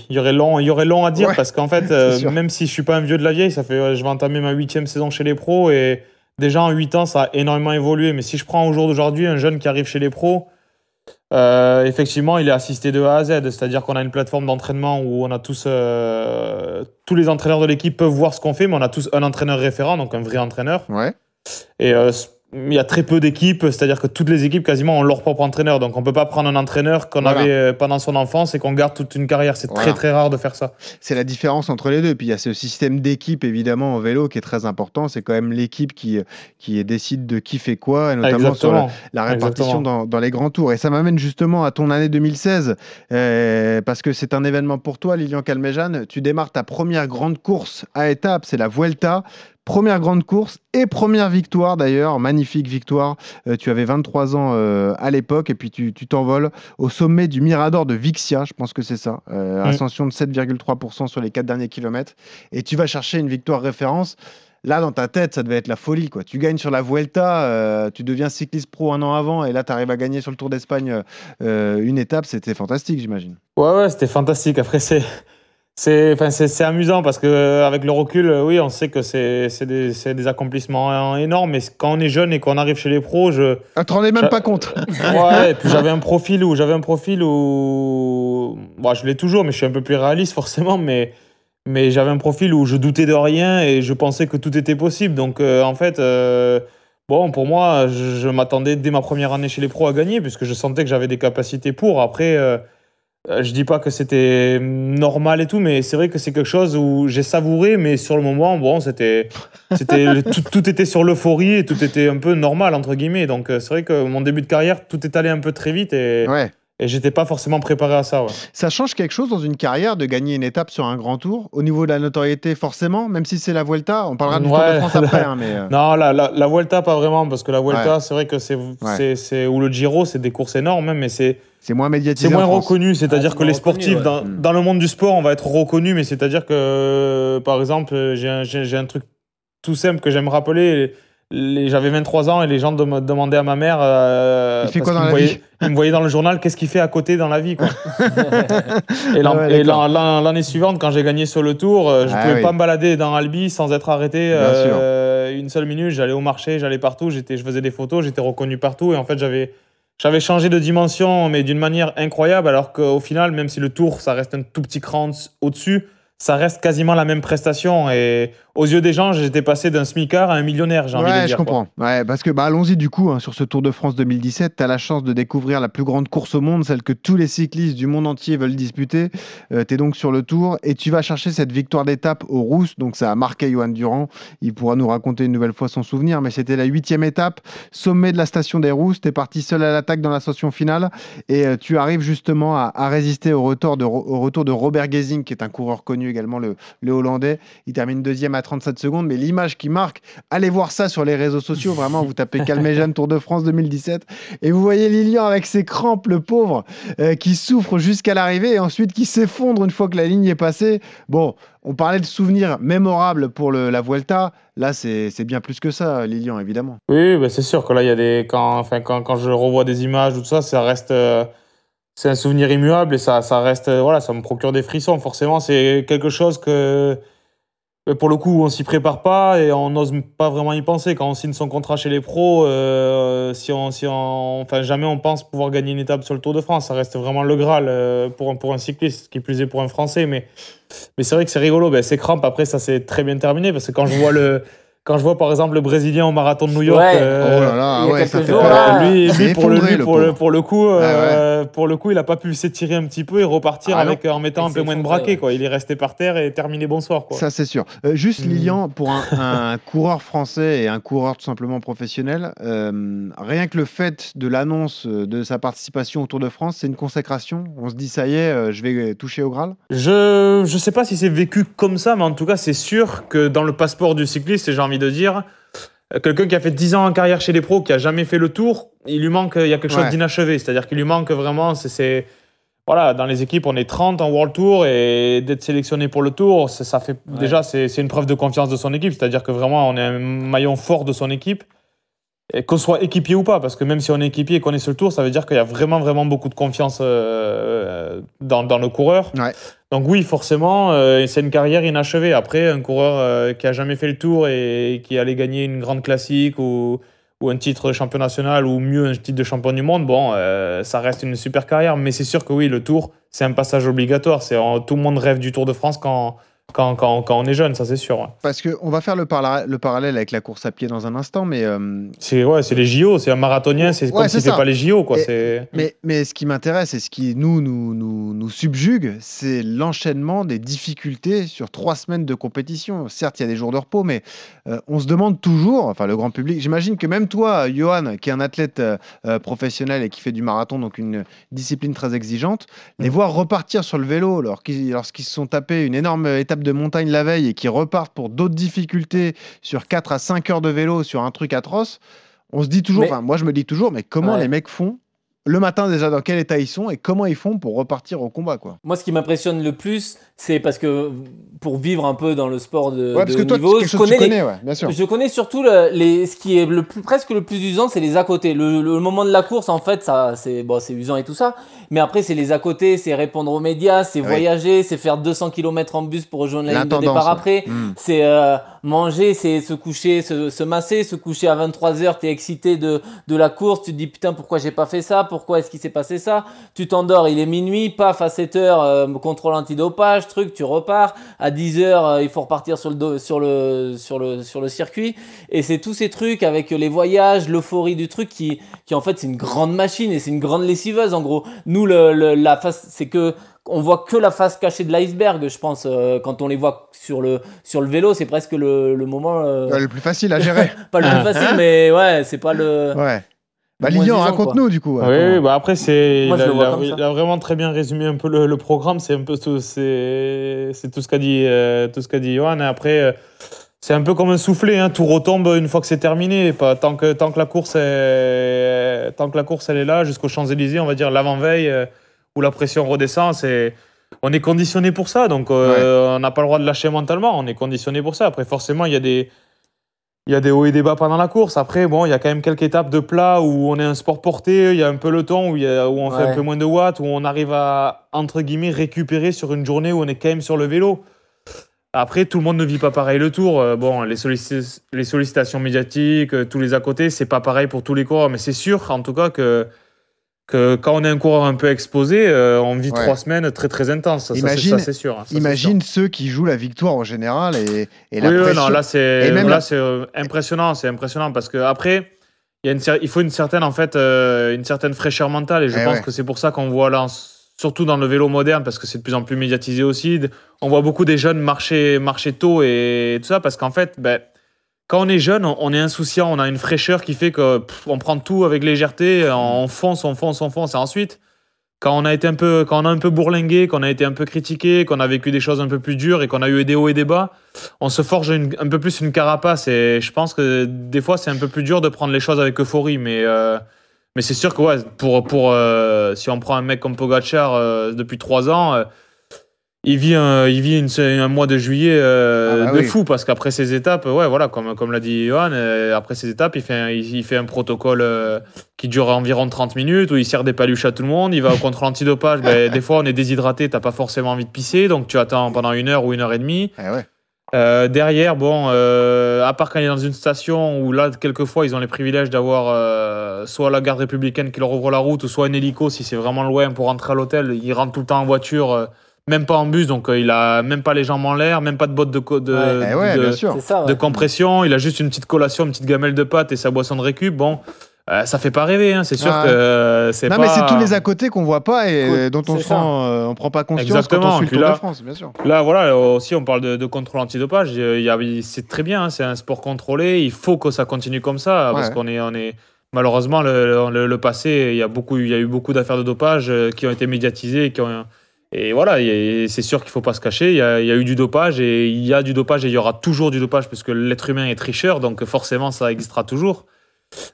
il y aurait long il y aurait long à dire Ouais, parce qu'en fait <laughs> euh, même si je suis pas un vieux de la vieille ça fait je vais entamer ma huitième saison chez les pros et déjà en huit ans ça a énormément évolué. Mais si je prends au jour d'aujourd'hui un jeune qui arrive chez les pros euh, effectivement il est assisté de A à Z. C'est-à-dire qu'on a une plateforme d'entraînement où on a tous euh, tous les entraîneurs de l'équipe peuvent voir ce qu'on fait mais on a tous un entraîneur référent donc un vrai entraîneur. Ouais. et il y a très peu d'équipes, c'est-à-dire que toutes les équipes quasiment ont leur propre entraîneur. Donc on peut pas prendre un entraîneur qu'on Voilà. avait euh, pendant son enfance et qu'on garde toute une carrière. C'est Voilà. très très rare de faire ça. C'est la différence entre les deux. Puis il y a ce système d'équipe, évidemment, en vélo qui est très important. C'est quand même l'équipe qui, qui décide de qui fait quoi, et notamment sur la, répartition dans, dans les grands tours. Et ça m'amène justement à ton année 2016, euh, parce que c'est un événement pour toi, Lilian Calmejane. Tu démarres ta première grande course à étapes, c'est la Vuelta. Première grande course et première victoire d'ailleurs, magnifique victoire. Euh, tu avais 23 ans euh, à l'époque et puis tu t'envoles au sommet du Mirador de Vixia, je pense que c'est ça. Euh, Mm. Ascension de 7,3% sur les quatre derniers kilomètres. Et tu vas chercher une victoire référence. Là, dans ta tête, ça devait être la folie. Quoi. Tu gagnes sur la Vuelta, tu deviens cycliste pro un an avant, et là, tu arrives à gagner sur le Tour d'Espagne une étape. C'était fantastique, j'imagine. Ouais, ouais, c'était fantastique. Après, c'est. C'est enfin, amusant parce que euh, avec le recul, euh, oui, on sait que c'est c'est des, des accomplissements euh, énormes. Mais quand on est jeune et qu'on arrive chez les pros, je, Ah, tu t'en rendais même pas compte. <laughs> Ouais, et puis j'avais un profil où j'avais un profil où bon, je l'ai toujours, mais je suis un peu plus réaliste forcément, mais mais j'avais un profil où je doutais de rien et je pensais que tout était possible. Donc euh, en fait, euh, bon pour moi, je, je m'attendais dès ma première année chez les pros à gagner puisque je sentais que j'avais des capacités pour. Après, euh, je dis pas que c'était normal et tout, mais c'est vrai que c'est quelque chose où j'ai savouré, mais sur le moment, bon, c'était, c'était tout, tout était sur l'euphorie et tout était un peu normal entre guillemets. Donc euh, c'est vrai que mon début de carrière, tout est allé un peu très vite et, Ouais. et j'étais pas forcément préparé à ça. Ouais. Ça change quelque chose dans une carrière de gagner une étape sur un grand tour Au niveau de la notoriété, forcément, même si c'est la Vuelta. On parlera du Tour de. France après. hein, mais, euh, Non, la, la, la Vuelta pas vraiment parce que la Vuelta, Ouais. c'est vrai que c'est, c'est, c'est ou le Giro, c'est des courses énormes, hein, mais c'est c'est moins médiatisé. C'est moins reconnu, c'est-à-dire Ah, que les sportifs, ouais. dans, dans le monde du sport, on va être reconnu, mais c'est-à-dire que, euh, par exemple, j'ai un, truc tout simple que j'aime rappeler. J'avais 23 ans et les gens dem- demandaient à ma mère. euh, Il fait quoi dans la vie Ils me voyaient dans le journal, qu'est-ce qu'il fait à côté dans la vie quoi. <laughs> Et Ah ouais, l'année suivante, quand j'ai gagné sur le tour, euh, je Ah pouvais oui. pas me balader dans Albi sans être arrêté euh, une seule minute. J'allais au marché, j'allais partout, j'étais, je faisais des photos, j'étais reconnu partout. Et en fait, j'avais, j'avais changé de dimension, mais d'une manière incroyable. Alors qu'au final, même si le tour, ça reste un tout petit cran au-dessus, ça reste quasiment la même prestation. Et aux yeux des gens, j'étais passé d'un smicard à un millionnaire, j'ai envie de Ouais, dire. je quoi. comprends. Ouais, parce que bah, allons-y du coup hein, sur ce Tour de France 2017. Tu as la chance de découvrir la plus grande course au monde, celle que tous les cyclistes du monde entier veulent disputer. tu es donc sur le Tour et tu vas chercher cette victoire d'étape au Rousse. Donc ça a marqué Johan Durand. Il pourra nous raconter une nouvelle fois son souvenir, mais c'était la huitième étape, sommet de la station des Rousses. Tu es parti seul à l'attaque dans l'ascension finale et euh, tu arrives justement à, à résister au retour, de, au retour de Robert Gesing, qui est un coureur connu également, le, Hollandais. Il termine deuxième à 37 secondes, mais l'image qui marque, allez voir ça sur les réseaux sociaux. Vraiment, vous tapez Calmejane Tour de France 2017 et vous voyez Lilian avec ses crampes, le pauvre, euh, qui souffre jusqu'à l'arrivée et ensuite qui s'effondre une fois que la ligne est passée. Bon, on parlait de souvenirs mémorables pour la Vuelta. Là, c'est bien plus que ça, Lilian, évidemment. Oui, bah, c'est sûr que là, il y a des. Quand, enfin, quand je revois des images ou tout ça, ça reste. euh, c'est un souvenir immuable et ça, ça reste. euh, voilà, ça me procure des frissons. Forcément, c'est quelque chose que. euh, Pour le coup, on s'y prépare pas et on n'ose pas vraiment y penser. Quand on signe son contrat chez les pros, euh, si on, si on, enfin, jamais on pense pouvoir gagner une étape sur le Tour de France. Ça reste vraiment le Graal pour, un- pour un cycliste, qui plus est pour un Français. Mais, mais c'est vrai que c'est rigolo. Ben, ces crampes, après, ça s'est très bien terminé parce que quand je vois le. Quand je vois par exemple le Brésilien au marathon de New York, Ouais. euh, oh là là, il y a ouais, quelques ça fait jours, peur. là, euh, lui, C'est lui, pour, le, effondré, lui, le pour, le, pauvre. pour le coup, euh, pour le coup, il a pas pu s'étirer un petit peu et repartir Ah avec en mettant un peu moins de braquet. ouais. Quoi. Il est resté par terre et terminé bonsoir. Quoi. Ça, c'est sûr. Euh, juste, Hmm. Lilian, pour un, <laughs> un coureur français et un coureur tout simplement professionnel, euh, rien que le fait de l'annonce de sa participation au Tour de France, c'est une consécration. On se dit, ça y est, euh, je vais toucher au Graal. Je je sais pas si c'est vécu comme ça, mais en tout cas, c'est sûr que dans le passeport du cycliste, et j'ai envie de dire, quelqu'un qui a fait 10 ans en carrière chez les pros, qui a jamais fait le tour, il lui manque, il y a quelque chose Ouais. d'inachevé. C'est-à-dire qu'il lui manque vraiment, c'est-. Voilà, dans les équipes, on est 30 en World Tour et d'être sélectionné pour le Tour, ça, ça fait Ouais. déjà c'est c'est une preuve de confiance de son équipe. C'est-à-dire que vraiment, on est un maillon fort de son équipe. Et qu'on soit équipier ou pas, parce que même si on est équipier et qu'on est sur le tour, ça veut dire qu'il y a vraiment, vraiment beaucoup de confiance euh, dans, dans le coureur. Ouais. Donc oui, forcément, euh, c'est une carrière inachevée. Après, un coureur euh, qui a jamais fait le tour et qui allait gagner une grande classique ou, un titre de champion national ou mieux un titre de champion du monde, bon, euh, ça reste une super carrière. Mais c'est sûr que oui, le tour, c'est un passage obligatoire. C'est tout le monde rêve du Tour de France quand, quand, quand, quand on est jeune, ça c'est sûr. ouais. Parce qu'on va faire le, parla- le parallèle avec la course à pied dans un instant, mais, euh, C'est ouais, c'est les JO, c'est un marathonien, c'est Ouais, comme c'est fait ça. pas les JO. Quoi. Et- c'est... mais, mais ce qui m'intéresse et ce qui nous, nous, nous, nous subjugue, c'est l'enchaînement des difficultés sur trois semaines de compétition. Certes, il y a des jours de repos, mais euh, on se demande toujours, enfin le grand public, j'imagine que même toi, Johan, qui est un athlète euh, professionnel et qui fait du marathon, donc une discipline très exigeante, les voir repartir sur le vélo alors qu'ils- lorsqu'ils se sont tapés une énorme étape étape de montagne la veille et qui repartent pour d'autres difficultés sur 4 à 5 heures de vélo sur un truc atroce, on se dit toujours, enfin moi je me dis toujours, mais comment Ouais. les mecs font le matin déjà dans quel état ils sont et comment ils font pour repartir au combat quoi. Moi, ce qui m'impressionne le plus, c'est parce que pour vivre un peu dans le sport de, Ouais, parce de que toi, niveau, je connais, les- connais, ouais, bien sûr. je connais surtout le- les, ce qui est le plus, presque le plus usant, c'est les à côté. Le, le moment de la course, en fait, ça, c'est bon, c'est usant et tout ça. Mais après, c'est les à côté, c'est répondre aux médias, c'est Oui. voyager, c'est faire 200 km en bus pour rejoindre la ligne de départ ouais. après. Mm. C'est euh, manger, c'est se coucher, se, se masser, se coucher à 23h, t'es excité de, de la course, tu te dis putain pourquoi j'ai pas fait ça, pourquoi est-ce qu'il s'est passé ça, tu t'endors, il est minuit, paf à 7h, euh, contrôle antidopage, truc, tu repars, à 10h il faut repartir sur le, sur le, sur le, sur le circuit, et c'est tous ces trucs avec les voyages, l'euphorie du truc qui, qui en fait c'est une grande machine et c'est une grande lessiveuse en gros. Nous le, le- la face, c'est que on voit que la face cachée de l'iceberg, je pense, euh, quand on les voit sur le, sur le vélo, c'est presque le, le moment. euh, Ouais, le plus facile à gérer. <laughs> pas le plus facile, mais ouais, c'est pas le. ouais. Bah Lilian, raconte-nous du coup. Oui, attends. oui, bah après, c'est, Moi, il, je a, le vois il a- comme ça. il a vraiment très bien résumé un peu le, le programme. C'est un peu tout, c'est, c'est tout ce qu'a dit, euh, tout ce qu'a dit Johan. Et après, euh, c'est un peu comme un soufflet. Hein, tout retombe une fois que c'est terminé. Pas, tant, que, tant, que la course est, tant que la course elle est là, jusqu'aux Champs-Élysées, on va dire l'avant-veille, euh, où la pression redescend. C'est, on est conditionné pour ça. Donc, euh, on n'a pas le droit de lâcher mentalement. On est conditionné pour ça. Après, forcément, il y a des. Il y a des hauts et des bas pendant la course. Après, bon, il y a quand même quelques étapes de plat où on est un sport porté, il y a un peloton où, il y a- où on fait un peu moins de watts, où on arrive à, entre guillemets, récupérer sur une journée où on est quand même sur le vélo. Après, tout le monde ne vit pas pareil le tour. Euh, Bon, les, les sollicitations médiatiques, euh, tous les à côté, c'est pas pareil pour tous les coureurs. Mais c'est sûr, en tout cas, que, que quand on est un coureur un peu exposé, euh, on vit Ouais. trois semaines très très intenses. Imagine- ça, c'est sûr. hein, ça, c'est sûr. Imagine ceux qui jouent la victoire en général et, et la oui, pression. non, là c'est Et même là la- c'est euh, impressionnant, c'est impressionnant parce que après il y a une cer- il faut une certaine en fait euh, une certaine fraîcheur mentale et je Eh pense ouais. que c'est pour ça qu'on voit là surtout dans le vélo moderne parce que c'est de plus en plus médiatisé aussi, on voit beaucoup des jeunes marcher marcher tôt et tout ça parce qu'en fait ben quand on est jeune, on est insouciant, on a une fraîcheur qui fait que pff, on prend tout avec légèreté, on fonce, on fonce, on fonce, et ensuite, quand on a été un peu, quand on a un peu bourlingué, qu'on a été un peu critiqué, qu'on a vécu des choses un peu plus dures et qu'on a eu des hauts et des bas, on se forge un peu plus une carapace. Et je pense que des fois, c'est un peu plus dur de prendre les choses avec euphorie, mais. euh, mais c'est sûr que ouais, pour, pour, euh, si on prend un mec comme Pogacar euh, depuis trois ans, il vit, un, il vit une- un mois de juillet euh, Ah bah de oui. fou parce qu'après ces étapes, ouais, voilà, comme, comme l'a dit Johan, euh, après ces étapes, il fait un, il, il fait un protocole euh, qui dure environ 30 minutes où il sert des paluches à tout le monde. Il va au contrôle antidopage. ben, <laughs> des fois, on est déshydraté, t'as pas forcément envie de pisser, donc tu attends pendant une heure ou une heure et demie. Eh ouais. Derrière, bon, à part quand il est dans une station où là, quelquefois, ils ont les privilèges d'avoir soit la garde républicaine qui leur ouvre la route, ou soit un hélico si c'est vraiment loin pour rentrer à l'hôtel. Il rentre tout le temps en voiture, même pas en bus, donc euh, il a même pas les jambes en l'air, même pas de bottes de, co- de, Ouais. Eh ouais, de- bien sûr. C'est ça, ouais. de compression. Il a juste une petite collation, une petite gamelle de pâtes et sa boisson de récup. Bon, euh, ça fait pas rêver, hein, c'est sûr Ah que euh, c'est Non, pas. mais c'est tous les à côté qu'on voit pas et dont on sent, euh, on prend pas conscience Exactement. quand on suit le Tour là- de France, bien sûr. Là, voilà, aussi, on parle de, de contrôle antidopage. Il y a- C'est très bien, hein, c'est un sport contrôlé. Il faut que ça continue comme ça parce qu'on est, on est. Malheureusement, le, le- le passé, il y, a beaucoup, il y a eu beaucoup d'affaires de dopage euh, qui ont été médiatisées. et Qui ont, et voilà, c'est sûr qu'il faut pas se cacher. Il y, a, il y a eu du dopage et il y a du dopage et il y aura toujours du dopage parce que l'être humain est tricheur, donc forcément, ça existera toujours.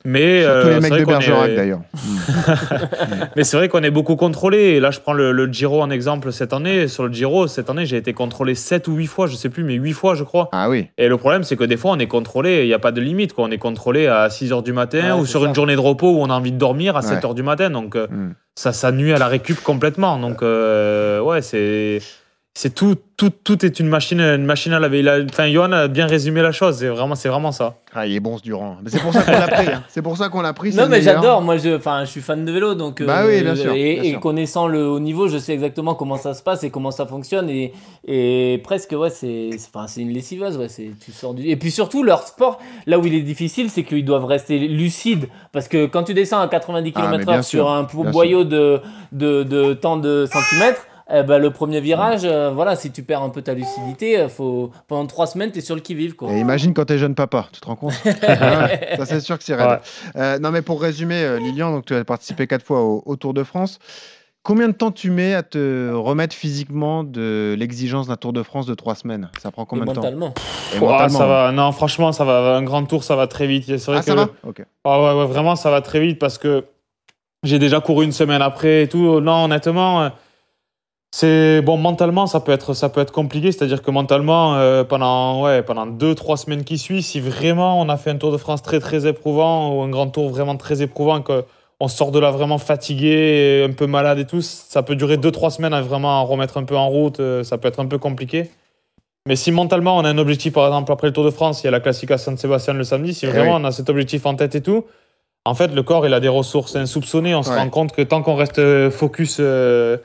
Mais Surtout euh, les c'est mecs vrai de qu'on est- Bergerac d'ailleurs. <laughs> mais c'est vrai qu'on est beaucoup contrôlé. Et là, je prends le, le Giro en exemple cette année. Sur le Giro, cette année, j'ai été contrôlé 7 ou 8 fois, je sais plus, mais 8 fois, je crois. Ah oui. Et le problème, c'est que des fois, on est contrôlé, il n'y a pas de limite. Quoi. On est contrôlé à 6 h du matin Ouais, ou sur ça. une journée de repos où on a envie de dormir à Ouais. 7 h du matin. Donc, euh, Hmm. ça, ça nuit à la récup complètement. Donc, euh, ouais, c'est. C'est tout, tout, tout est une machine, une machine à laver. Il a- Enfin, Johan a bien résumé la chose. C'est vraiment, c'est vraiment ça. Ah, il est bon ce Durand. Mais c'est pour ça qu'on l'a pris. hein. C'est pour ça qu'on l'a pris. Non mais j'adore, moi je, enfin, je suis fan de vélo donc euh, Bah oui, bien sûr, et, bien et sûr. connaissant le haut niveau, je sais exactement comment ça se passe et comment ça fonctionne et, et presque ouais c'est c'est- enfin c'est une lessiveuse ouais c'est tu sors du et puis surtout leur sport là où il est difficile c'est qu'ils doivent rester lucides parce que quand tu descends à 90 Ah, mais km/h bien sur un boyau de, de de tant de centimètres eh ben, le premier virage, euh, voilà, si tu perds un peu ta lucidité, euh, faut pendant trois semaines, t'es sur le qui vive quoi. Et imagine quand t'es jeune papa, tu te rends compte <laughs> Ça c'est sûr que c'est raide. Ouais. Euh, non mais pour résumer, Lilian, donc tu as participé quatre fois au, au Tour de France. Combien de temps tu mets à te remettre physiquement de l'exigence d'un Tour de France de trois semaines? Ça prend combien Et de temps? Mentalement. Et Ouah, mentalement, ça va. Non, franchement, ça va. Un grand tour, ça va très vite. C'est vrai Ah, que ça va? Ok. Ah ouais, ouais, vraiment, ça va très vite parce que j'ai déjà couru une semaine après et tout. Non, honnêtement, euh, c'est bon mentalement, ça peut être, ça peut être compliqué. C'est-à-dire que mentalement, euh, pendant ouais, pendant deux, trois semaines qui suivent, si vraiment on a fait un Tour de France très très éprouvant ou un grand tour vraiment très éprouvant, que on sort de là vraiment fatigué, un peu malade et tout, ça peut durer deux, trois semaines à vraiment remettre un peu en route. euh, Ça peut être un peu compliqué. Mais si mentalement on a un objectif, par exemple après le Tour de France, il y a la classique à San Sébastien le samedi, si Eh vraiment oui. on a cet objectif en tête et tout, en fait le corps il a des ressources insoupçonnées. On se Ouais. rend compte que tant qu'on reste euh, focus euh,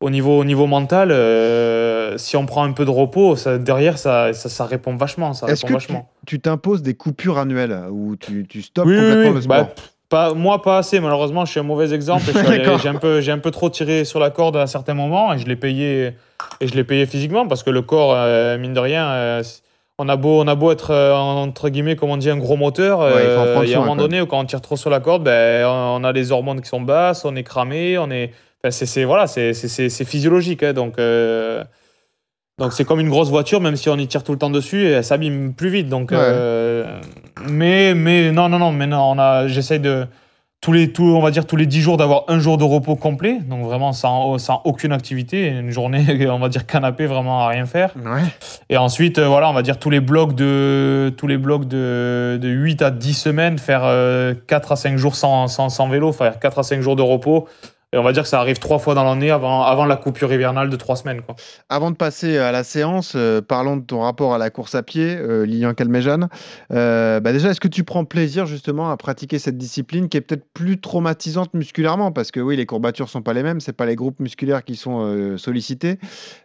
au, niveau, au niveau mental, euh, si on prend un peu de repos, ça, derrière ça, ça, ça répond vachement. Ça Est-ce que tu vachement. tu t'imposes des coupures annuelles où tu, tu stoppes Oui, complètement oui. le sport Bah, pas, moi, pas assez. Malheureusement, je suis un mauvais exemple. <laughs> J'ai un, peu- un peu trop tiré sur la corde à certains moments et je l'ai payé, et je l'ai payé physiquement parce que le corps, euh, mine de rien, euh, on, a beau, on a beau être, entre guillemets, comme on dit, un gros moteur. Ouais, il y a un moment donné où quand on tire trop sur la corde, ben, on a les hormones qui sont basses, on est cramé, on est. enfin, c'est, voilà, c'est, physiologique. hein, donc. euh, donc c'est comme une grosse voiture, même si on y tire tout le temps dessus, et elle s'abîme plus vite. Donc, Ouais. euh, mais mais non non non, mais non, on a, j'essaye de tous les tous, on va dire tous les 10 jours d'avoir un jour de repos complet, donc vraiment sans, sans aucune activité, une journée <laughs> on va dire canapé vraiment à rien faire. Ouais. Et ensuite euh, voilà, on va dire tous les blocs de tous les blocs de, de 8 à 10 semaines faire euh, 4 à 5 jours sans, sans, sans vélo, faire 4 à 5 jours de repos. Et on va dire que ça arrive trois fois dans l'année avant, avant la coupure hivernale de 3 semaines. Quoi. Avant de passer à la séance, euh, parlons de ton rapport à la course à pied, euh, Lilian Calmejane. Euh, bah déjà, est-ce que tu prends plaisir justement à pratiquer cette discipline qui est peut-être plus traumatisante musculairement? Parce que oui, les courbatures sont pas les mêmes, c'est pas les groupes musculaires qui sont euh, sollicités.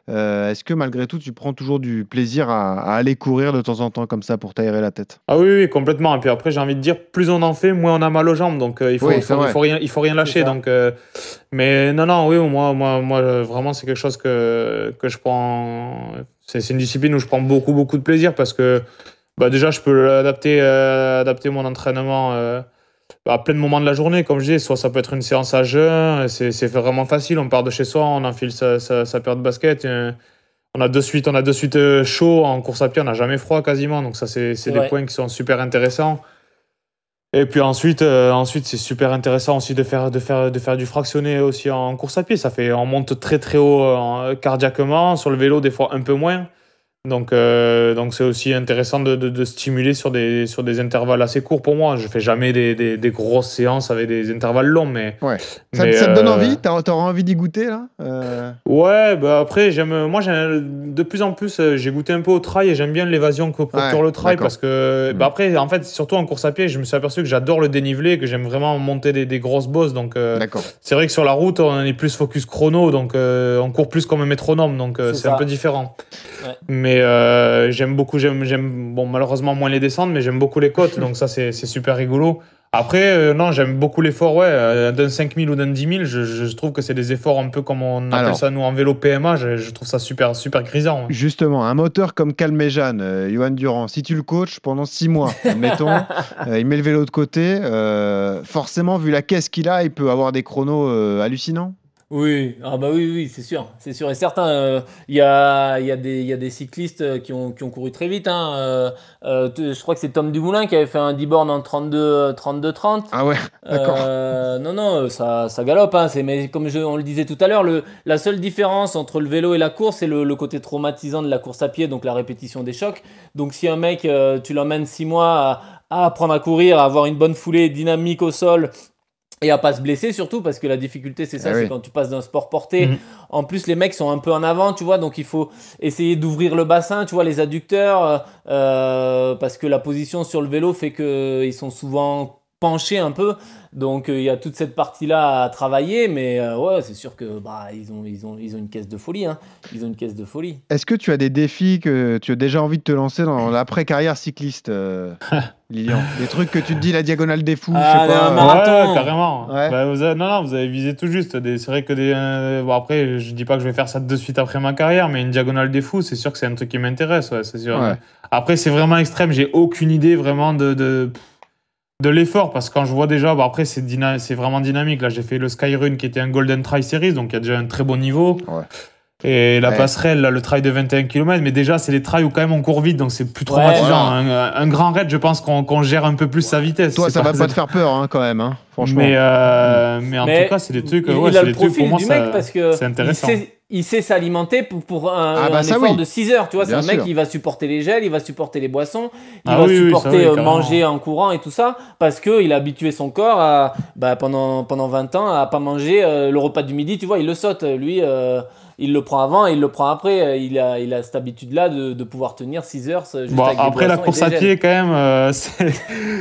Est-ce que malgré tout, tu prends toujours du plaisir à, à aller courir de temps en temps comme ça pour t'aérer la tête? Ah oui, oui, complètement. Et puis après, j'ai envie de dire, plus on en fait, moins on a mal aux jambes. Donc il, faut, Oui, il, faut, il, faut rien, il faut rien lâcher. Donc, mais non, non, oui, moi, moi, moi vraiment, c'est quelque chose que, que je prends. C'est une discipline où je prends beaucoup, beaucoup de plaisir parce que bah, déjà, je peux adapter, euh, adapter mon entraînement euh, à plein de moments de la journée. Comme je dis, soit ça peut être une séance à jeun, c'est vraiment facile. On part de chez soi, on enfile sa, sa, sa paire de baskets. euh, on a de suite, on a de suite chaud en course à pied, on n'a jamais froid quasiment. Donc ça, c'est des points qui sont super intéressants. Et puis ensuite, euh, ensuite c'est super intéressant aussi de faire, de, faire, de faire du fractionné aussi en course à pied. Ça fait, on monte très très haut euh, en- cardiaquement, sur le vélo des fois un peu moins. Donc euh, donc c'est aussi intéressant de, de, de stimuler sur des, sur des intervalles assez courts pour moi. Je fais jamais des, des, des grosses séances avec des intervalles longs, mais Ouais. Ça, mais, ça te donne euh, envie? T'as t'auras envie d'y goûter là? Euh, Ouais, bah après, j'aime, moi, de plus en plus, euh, j'ai goûté un peu au trail et j'aime bien l'évasion que procure Ouais, le trail parce que, Mm. bah après, en fait, surtout en course à pied, je me suis aperçu que j'adore le dénivelé, que j'aime vraiment monter des, des grosses bosses. Donc, euh, D'accord. c'est vrai que sur la route, on est plus focus chrono, donc euh, on court plus comme un métronome, donc euh, C'est un peu différent. Ouais. Mais euh, j'aime beaucoup, j'aime, bon, malheureusement moins les descentes, mais j'aime beaucoup les côtes, donc ça, c'est super rigolo. Après, euh, non, j'aime beaucoup l'effort, ouais, euh, d'un 5000 ou d'un 10 000, je, trouve que c'est des efforts un peu comme on appelle Alors. ça nous en vélo PMA, je, je trouve ça super, super grisant. ouais. Justement, un moteur comme Calmejane, euh, Johan Durand, si tu le coaches pendant six mois, <laughs> admettons, euh, il met le vélo de côté, forcément, vu la caisse qu'il a, il peut avoir des chronos hallucinants. Oui, ah bah oui, oui, c'est sûr, c'est sûr et certain. euh, Il y, a, il y, a des- il y a des cyclistes euh, qui ont, qui ont couru très vite. Hein. euh, euh, je crois que c'est Tom Dumoulin qui avait fait un 10 bornes en 32 32-30. Ah ouais, d'accord. Euh, non, non, ça, ça galope. Hein, c'est- mais comme je, on le disait tout à l'heure, le, la seule différence entre le vélo et la course, c'est le, le côté traumatisant de la course à pied, donc la répétition des chocs. Donc si un mec, euh, tu l'emmènes 6 mois à, à apprendre à courir, à avoir une bonne foulée dynamique au sol, et à pas se blesser surtout parce que la difficulté c'est ça Ah c'est oui. quand tu passes d'un sport porté Mhm. en plus les mecs sont un peu en avant tu vois donc il faut essayer d'ouvrir le bassin tu vois les adducteurs euh, euh, parce que la position sur le vélo fait que ils sont souvent penchés un peu donc euh, il y a toute cette partie là à travailler mais euh, ouais c'est sûr que bah ils ont ils ont ils ont une caisse de folie hein. ils ont une caisse de folie Est-ce que tu as des défis que tu as déjà envie de te lancer dans l'après-carrière cycliste, euh, <laughs> Lilian? Des trucs que tu te dis, la diagonale des fous, Ah, je sais un pas. marathon. Ouais, carrément. Ouais. Bah, vous avez- non, non, vous avez visé tout juste. C'est vrai que des. euh, bon, après, je dis pas que je vais faire ça de suite après ma carrière, mais une diagonale des fous, c'est sûr que c'est un truc qui m'intéresse. Ouais, c'est sûr. Ouais. Après, c'est vraiment extrême. J'ai aucune idée vraiment de. de- de l'effort parce que quand je vois déjà, bon après c'est dyna- c'est vraiment dynamique. Là, j'ai fait le Skyrun qui était un Golden Try Series, donc il y a déjà un très bon niveau. Ouais. Et la Ouais. passerelle, là, le trail de 21 km, mais déjà c'est les trails où quand même on court vite, donc c'est plus Ouais, traumatisant. Un, un grand raid, je pense qu'on qu'on gère un peu plus sa vitesse. Toi, ça va pas <laughs> te faire peur, hein, quand même, hein, franchement. Mais, euh, mais en Mais tout cas, c'est des trucs, il, ouais, il a c'est le des trucs pour moi, du ça- mec parce que c'est il intéressant. sait, il sait s'alimenter pour, pour un, Ah bah un effort oui. de 6 heures. Tu vois, c'est un mec qui va supporter les gels, il va supporter les boissons, il Ah va oui, supporter oui, euh, manger en courant et tout ça parce que il a habitué son corps à, bah, pendant, pendant 20 ans à pas manger euh, le repas du midi. Tu vois, il le saute. Lui, euh, il le prend avant et il le prend après. Euh, Il a, il a cette habitude-là de, de pouvoir tenir 6 heures. euh, Juste Bon, avec après la course à pied, quand même, euh, <laughs> c'est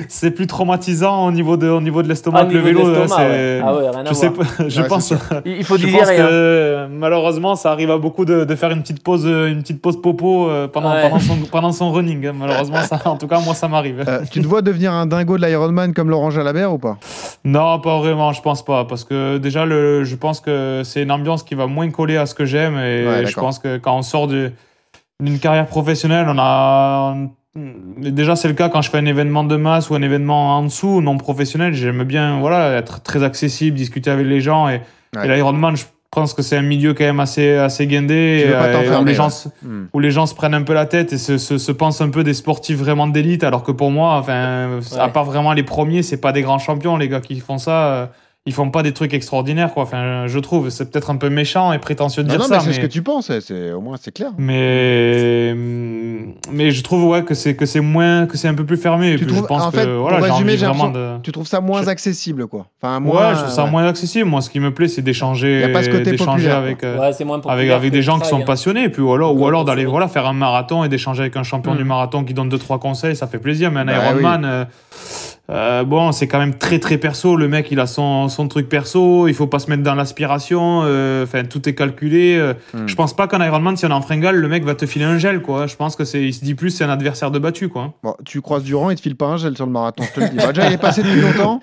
c'est plus traumatisant au niveau de, au niveau de l'estomac Ah, que le vélo. là, l'estomac, c'est- ouais. Ah ouais, rien à je sais voir. pas, <laughs> je Ouais, pense, Il faut je pense digérer. hein. que malheureusement, ça arrive à beaucoup de, de faire une petite pause, euh, une petite pause popo pendant, Ouais. pendant, son, pendant son running. hein. Malheureusement, ça, en tout cas, moi, ça m'arrive. Euh, tu te vois devenir un dingo de l'Ironman comme Laurent Jalabert ou pas? Non, pas vraiment, je pense pas. Parce que déjà, le, je pense que c'est une ambiance qui va moins coller à ce que j'aime. Et Ouais, je pense que quand on sort du- d'une carrière professionnelle, on a. Déjà, c'est le cas quand je fais un événement de masse ou un événement en dessous, non professionnel. J'aime bien voilà, être très accessible, discuter avec les gens. Et, Ouais. et l'Ironman, je pense que c'est un milieu quand même assez, assez guindé. Et, euh, où, les gens, Hmm. où les gens se prennent un peu la tête et se, se, se pensent un peu des sportifs vraiment d'élite. Alors que pour moi, enfin, à part vraiment les premiers, c'est pas des grands champions, les gars qui font ça. Euh, ils font pas des trucs extraordinaires, quoi. Enfin, je trouve, c'est peut-être un peu méchant et prétentieux de Non, dire non, ça, mais c'est ce que tu penses, c'est- au moins c'est clair. mais, mais je trouve ouais que c'est que c'est moins, que c'est un peu plus fermé. Et Tu puis trouves- je pense en que voilà, pour j'ai résumer, vraiment de. Tu trouves ça moins Je- accessible, quoi. Enfin, moins, ouais, je trouve ça ouais. moins accessible. Moi, ce qui me plaît, c'est d'échanger, Y a pas ce côté d'échanger avec. euh, Ouais, c'est moins avec, avec des gens qui sont hein. passionnés, et puis ou alors, ou alors d'aller voilà, faire un marathon et d'échanger avec un champion Mm. du marathon qui donne deux trois conseils, ça fait plaisir. Mais un Bah Ironman, euh, bon, c'est quand même très très perso. Le mec, il a son, son truc perso, il faut pas se mettre dans l'aspiration, euh, enfin tout est calculé. euh. Mm. Je pense pas qu'un Ironman, si on est en fringale, le mec va te filer un gel, quoi. Je pense que c'est, il se dit plus, c'est un adversaire de battu, quoi. Bon, tu croises Durand, il te file pas un gel sur le marathon, je te le dis. Bah, déjà, il est passé depuis longtemps.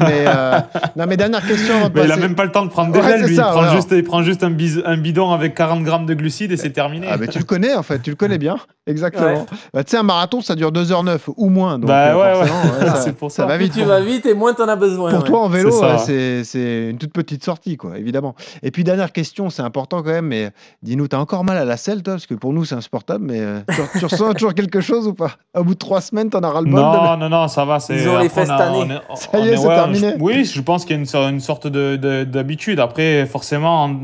Mais, euh, non, mais dernière question avant de Mais il a même pas le temps de prendre des Ouais, gels, c'est lui. ça, il, prend juste, il prend juste un, bis- un bidon avec 40 grammes de glucides et c'est terminé. Ah, mais tu le connais, en fait, tu le connais bien. Exactement. Bah, tu sais, un marathon, ça dure 2h09 ou moins. Donc, Bah, euh, ouais, ouais. <laughs> ça, C'est pour ça ça. va Plus vite. tu pour- vas vite et moins t'en as besoin. Pour ouais. toi, en vélo, C'est ouais, une toute petite sortie, quoi, évidemment. Et puis, dernière question, c'est important quand même, mais dis-nous, t'as encore mal à la selle, toi? Parce que pour nous, c'est insupportable, mais euh, tu, tu ressens toujours quelque chose ou pas? Au bout de trois semaines, t'en as ras le bol Non, non, non, ça va. c'est- Ils ont les fesses on a- tannées. on est- Ça y est, c'est ouais, terminé. je- oui, je pense qu'il y a une, une sorte de- de- d'habitude. Après, forcément, en-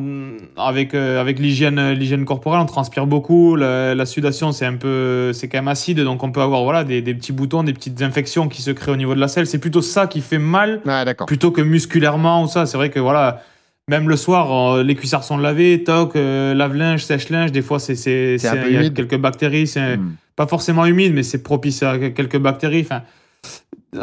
avec, euh, avec l'hygiène l'hygiène corporelle, on transpire beaucoup. La, la sudation, c'est un peu, c'est quand même acide, donc on peut avoir voilà, des, des petits boutons, des petites infections qui se créent au niveau de la selle. C'est plutôt ça qui fait mal plutôt que musculairement ou ça. C'est vrai que voilà, même le soir, euh, les cuissards sont lavés, toc, euh, lave-linge, sèche-linge. Des fois, c'est c'est il y a quelques bactéries. C'est Hmm. pas forcément humide, mais c'est propice à quelques bactéries. Enfin,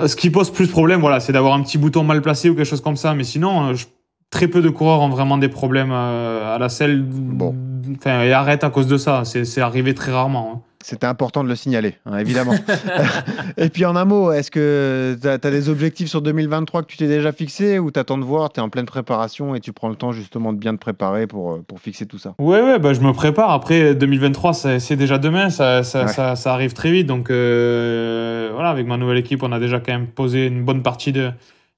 ce qui pose plus problème, voilà, c'est d'avoir un petit bouton mal placé ou quelque chose comme ça. Mais sinon, euh, je- très peu de coureurs ont vraiment des problèmes à la selle. Bon. Enfin, et arrête à cause de ça. C'est c'est arrivé très rarement. hein. C'était important de le signaler, hein, évidemment. <laughs> <laughs> Et puis en un mot, est-ce que tu as, des objectifs sur 2023 que tu t'es déjà fixé ou t'attends de voir, tu es en pleine préparation et tu prends le temps justement de bien te préparer pour, euh, pour fixer tout ça? Ouais, ouais, bah, je me prépare. Après, 2023, c'est c'est déjà demain, ça, ça, Ouais. ça, ça arrive très vite. Donc, euh, voilà, avec ma nouvelle équipe, on a déjà quand même posé une bonne partie de,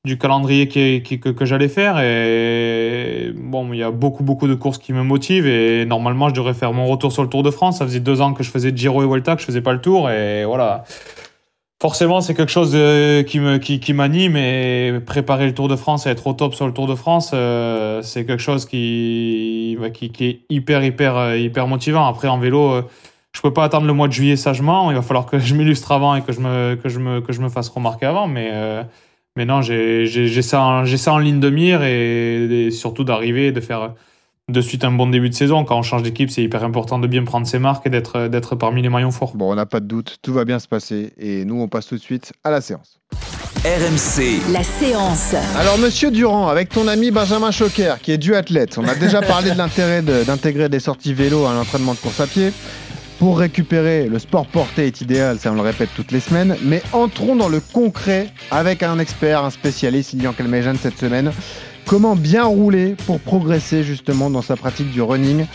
du calendrier que, j'allais faire. Et bon, il y a beaucoup, beaucoup de courses qui me motivent. Et normalement, je devrais faire mon retour sur le Tour de France. Ça faisait deux ans que je faisais Giro et Vuelta, que je faisais pas le Tour. Et voilà. Forcément, c'est quelque chose euh, qui me qui, qui m'anime et préparer le Tour de France et être au top sur le Tour de France, euh, c'est quelque chose qui, bah, qui qui est hyper hyper euh, hyper motivant. Après en vélo, je peux pas attendre le mois de juillet sagement. Il va falloir que <laughs> je m'illustre avant et que je me que je me que je me fasse remarquer avant. Mais mais non, j'ai ça en- j'ai ça en ligne de mire et, et surtout d'arriver et de faire de suite un bon début de saison. Quand on change d'équipe, c'est hyper important de bien prendre ses marques et d'être d'être parmi les maillons forts. Bon, on n'a pas de doute, tout va bien se passer et nous, on passe tout de suite à la séance. RMC, La séance. Alors, monsieur Durand, avec ton ami Benjamin Choquer, qui est duathlète, on a déjà parlé de l'intérêt de- d'intégrer des sorties vélo à l'entraînement de course à pied. Pour récupérer, le sport porté est idéal, ça on le répète toutes les semaines. Mais entrons dans le concret avec un expert, un spécialiste, Lilian Calmejane, cette semaine. Comment bien rouler pour progresser justement dans sa pratique du running?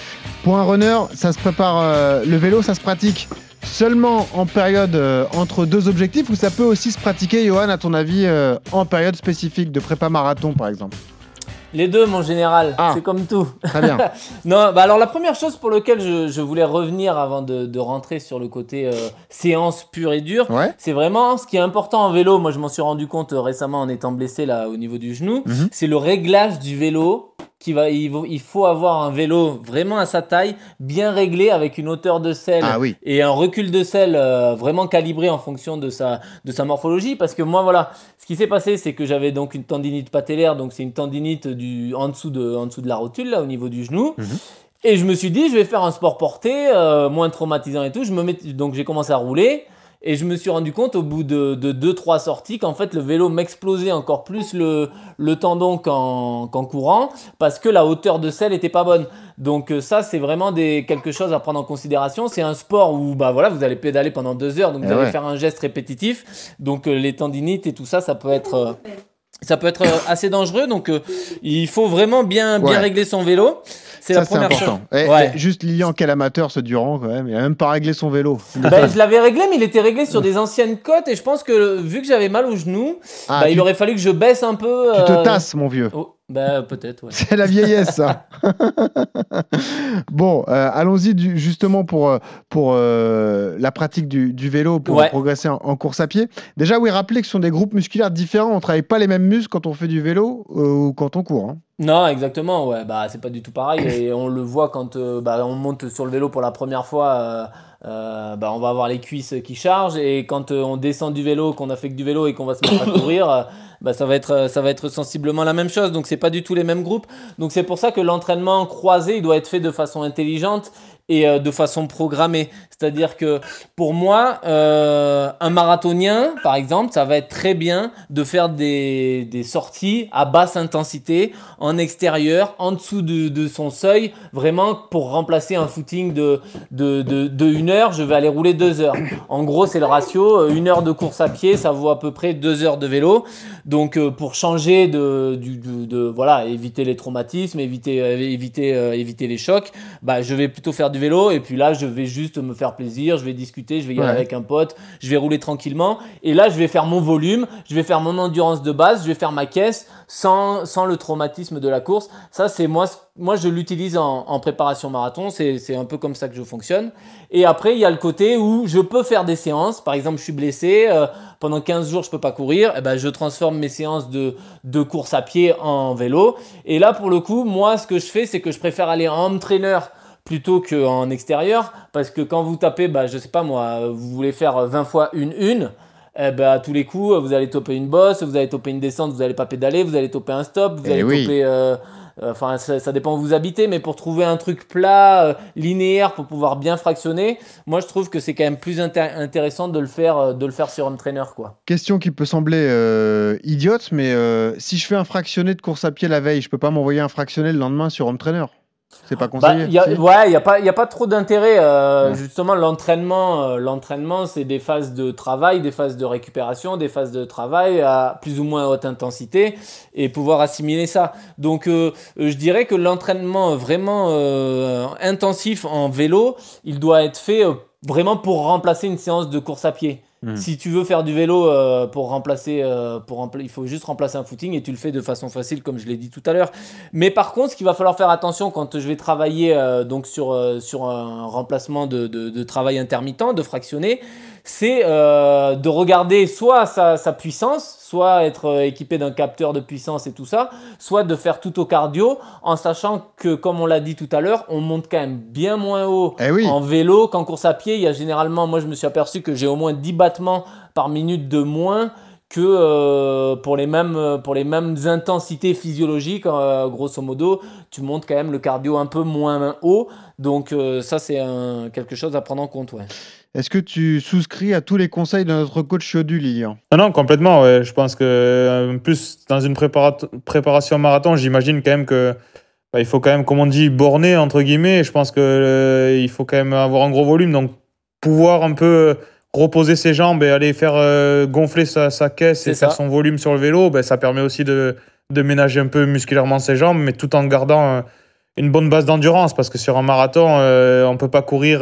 Pour un runner, ça se prépare, euh, le vélo, ça se pratique seulement en période euh, entre deux objectifs ou ça peut aussi se pratiquer, Johan, à ton avis, euh, en période spécifique de prépa marathon, par exemple? Les deux, mon général, Ah. c'est comme tout. Très bien. <laughs> non, bah alors la première chose pour laquelle je, je voulais revenir avant de, de rentrer sur le côté euh, séance pure et dure, Ouais. c'est vraiment ce qui est important en vélo. Moi, je m'en suis rendu compte euh, récemment en étant blessé là au niveau du genou. Mhm. C'est le réglage du vélo. Va, il, faut avoir un vélo vraiment à sa taille, bien réglé avec une hauteur de selle Ah oui. et un recul de selle euh, vraiment calibré en fonction de sa, de sa morphologie. Parce que moi, voilà, ce qui s'est passé, c'est que j'avais donc une tendinite patellaire, donc c'est une tendinite du, en, dessous de, en dessous de la rotule, là, au niveau du genou. Mhm. Et je me suis dit, je vais faire un sport porté, euh, moins traumatisant et tout. Je me mets, donc j'ai commencé à rouler. Et je me suis rendu compte au bout de 2-3 sorties qu'en fait le vélo m'explosait encore plus le, le tendon qu'en courant parce que la hauteur de selle était pas bonne. Donc euh, ça c'est vraiment des, quelque chose à prendre en considération. C'est un sport où bah voilà vous allez pédaler pendant deux heures donc vous Eh allez ouais. faire un geste répétitif. Donc euh, les tendinites et tout ça ça peut être euh, ça peut être euh, assez dangereux. Donc euh, il faut vraiment bien bien Ouais. régler son vélo. C'est la première important. chose. Eh, Ouais. eh, juste Lilian, quel amateur ce Durand quand même. Il a même pas réglé son vélo. Ben, je l'avais réglé, mais il était réglé sur des anciennes côtes et je pense que vu que j'avais mal au genou, Ah, bah, tu, il aurait fallu que je baisse un peu. tu te euh, tasses, mon vieux. Oh, bah, peut-être, ouais. C'est la vieillesse, ça. <laughs> bon, euh, allons-y justement pour, euh, pour euh, la pratique du, du vélo, pour Ouais. progresser en, en course à pied. Déjà, oui, rappelez que ce sont des groupes musculaires différents. On travaille pas les mêmes muscles quand on fait du vélo euh, ou quand on court. hein. Non, exactement, ouais, bah, c'est pas du tout pareil et on le voit quand bah, on monte sur le vélo pour la première fois. Euh, bah, on va avoir les cuisses qui chargent et quand euh, on descend du vélo, qu'on a fait que du vélo et qu'on va se mettre à <coughs> courir, euh, bah, ça, va être, ça va être sensiblement la même chose. Donc c'est pas du tout les mêmes groupes. Donc c'est pour ça que l'entraînement croisé, il doit être fait de façon intelligente et euh, de façon programmée. C'est-à-dire que pour moi, euh, un marathonien, par exemple, ça va être très bien de faire des, des sorties à basse intensité, en extérieur, en dessous de, de son seuil, vraiment pour remplacer un footing de, de, de, une heure, je vais aller rouler deux heures. En gros, c'est le ratio, euh, une heure de course à pied, ça vaut à peu près deux heures de vélo. Donc pour changer de, de, voilà, éviter les traumatismes, éviter, éviter, éviter les chocs, bah, je vais plutôt faire du vélo et puis là, je vais juste me faire plaisir, je vais discuter, je vais y aller Ouais. avec un pote, je vais rouler tranquillement et là, je vais faire mon volume, je vais faire mon endurance de base, je vais faire ma caisse sans, sans le traumatisme de la course. Ça, c'est moi, moi je l'utilise en, en préparation marathon, c'est un peu comme ça que je fonctionne. Et après, il y a le côté où je peux faire des séances. Par exemple, je suis blessé, euh, pendant 15 jours, je peux pas courir. Et ben, je transforme mes séances de, de course à pied en vélo. Et là, pour le coup, moi, ce que je fais, c'est que je préfère aller en home trainer plutôt qu'en extérieur. Parce que quand vous tapez, bah, je sais pas moi, vous voulez faire 20 fois une une. Eh ben, à tous les coups, vous allez toper une bosse, vous allez toper une descente, vous allez pas pédaler, vous allez toper un stop, vous Eh allez oui. toper. euh, euh, Enfin, ça, ça dépend où vous habitez, mais pour trouver un truc plat, euh, linéaire, pour pouvoir bien fractionner, moi je trouve que c'est quand même plus intér- intéressant de le faire, euh, de le faire sur home trainer, quoi. Question qui peut sembler idiote, mais si je fais un fractionné de course à pied la veille, je peux pas m'envoyer un fractionné le lendemain sur Home Trainer C'est pas Bah, conseillé y a, si ouais, il n'y a, pas- y a pas trop d'intérêt. euh, Ouais. Justement, l'entraînement, euh, l'entraînement, c'est des phases de travail, des phases de récupération, des phases de travail à plus ou moins haute intensité et pouvoir assimiler ça. Donc, euh, je dirais que l'entraînement vraiment intensif en vélo, il doit être fait vraiment pour remplacer une séance de course à pied. Mhm. Si tu veux faire du vélo euh, pour remplacer, euh, il faut juste remplacer un footing et tu le fais de façon facile, comme je l'ai dit tout à l'heure. Mais par contre, ce qu'il va falloir faire attention quand je vais travailler euh, donc sur, un remplacement de, travail intermittent, de fractionné, c'est euh, de regarder soit sa, sa puissance, soit être euh, équipé d'un capteur de puissance et tout ça, soit de faire tout au cardio, en sachant que, comme on l'a dit tout à l'heure, on monte quand même bien moins haut Eh oui. en vélo qu'en course à pied. Il y a généralement, moi je me suis aperçu que j'ai au moins 10 battements par minute de moins que euh, pour, les mêmes, pour les mêmes intensités physiologiques, euh, grosso modo, tu montes quand même le cardio un peu moins haut. Donc euh, ça, c'est quelque chose à prendre en compte. Ouais. Est-ce que tu souscris à tous les conseils de notre coach Lilian? Non, non, complètement. ouais. Je pense que, euh, en plus, dans une prépara- préparation marathon, j'imagine quand même que bah, il faut quand même, comme on dit, borner, entre guillemets. Je pense que euh, il faut quand même avoir un gros volume. Donc, pouvoir un peu reposer ses jambes et aller faire euh, gonfler sa, sa caisse et faire ça. son volume sur le vélo, ben, ça permet aussi de, de ménager un peu musculairement ses jambes, mais tout en gardant euh, une bonne base d'endurance. Parce que sur un marathon, euh, on peut pas courir.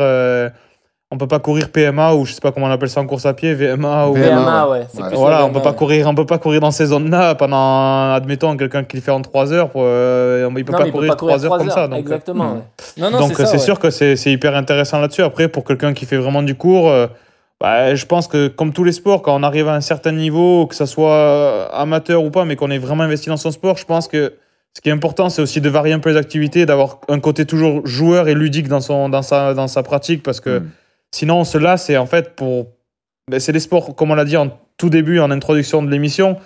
On peut pas courir PMA ou je sais pas comment on appelle ça en course à pied, VMA ou. VMA, VMA, ouais. c'est Ouais. plus Voilà, on peut pas ouais. courir, on peut pas courir dans ces zones-là pendant, admettons, quelqu'un qui le fait en 3 heures, pour, euh, il peut Non, pas peut courir pas courir 3 heures comme ça. Donc, Exactement. euh, ouais. Non, non, donc c'est sûr que c'est c'est hyper intéressant là-dessus. Après, pour quelqu'un qui fait vraiment du cours, euh, bah, je pense que comme tous les sports, quand on arrive à un certain niveau, que ça soit euh, amateur ou pas, mais qu'on est vraiment investi dans son sport, je pense que ce qui est important, c'est aussi de varier un peu les activités, d'avoir un côté toujours joueur et ludique dans, son, dans, sa, dans sa pratique, parce que Mm. Sinon lasse et en fait, pour... ben, c'est des sports, comme on l'a dit en tout début, en introduction de l'émission,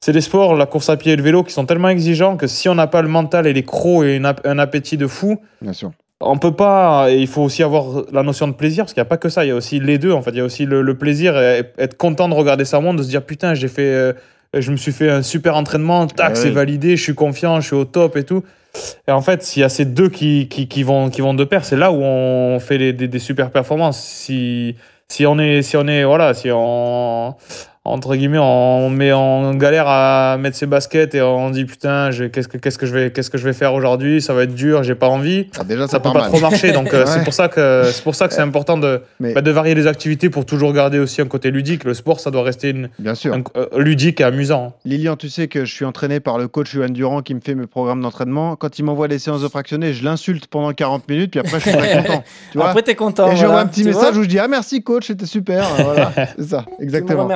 c'est des sports, la course à pied et le vélo, qui sont tellement exigeants que si on n'a pas le mental et les crocs et ap- un appétit de fou, Bien sûr. on peut pas. et Il faut aussi avoir la notion de plaisir parce qu'il n'y a pas que ça. Il y a aussi les deux. En fait, il y a aussi le, le plaisir et être content de regarder sa montre, de se dire putain, j'ai fait, euh, je me suis fait un super entraînement. Tac, Ouais. c'est validé. Je suis confiant. Je suis au top et tout. Et en fait, s'il y a ces deux qui, qui, qui vont qui vont de pair, c'est là où on fait les- des, des super performances. Si si on est si on est voilà si on entre guillemets on met en galère à mettre ses baskets et on dit putain je- qu'est-ce que qu'est-ce que je vais qu'est-ce que je vais faire aujourd'hui? Ça va être dur j'ai pas envie Ah, déjà, ça ça peut pas mal. trop marcher. Donc <laughs> euh, Ouais. c'est pour ça que c'est pour ça que c'est important de, Mais- bah, de varier les activités pour toujours garder aussi un côté ludique. Le sport, ça doit rester une- Bien sûr. un- euh, ludique et amusant. Lilian, tu sais que je suis entraîné par le coach Johan Durand qui me fait mes programmes d'entraînement. Quand il m'envoie les séances de fractionné, je l'insulte pendant 40 minutes, puis après, je suis très <laughs> content. Tu vois Après, t'es content. Et j'envoie voilà. un petit Tu message où je dis Ah, merci coach, c'était super. Voilà, c'est ça, <laughs> Tu me exactement.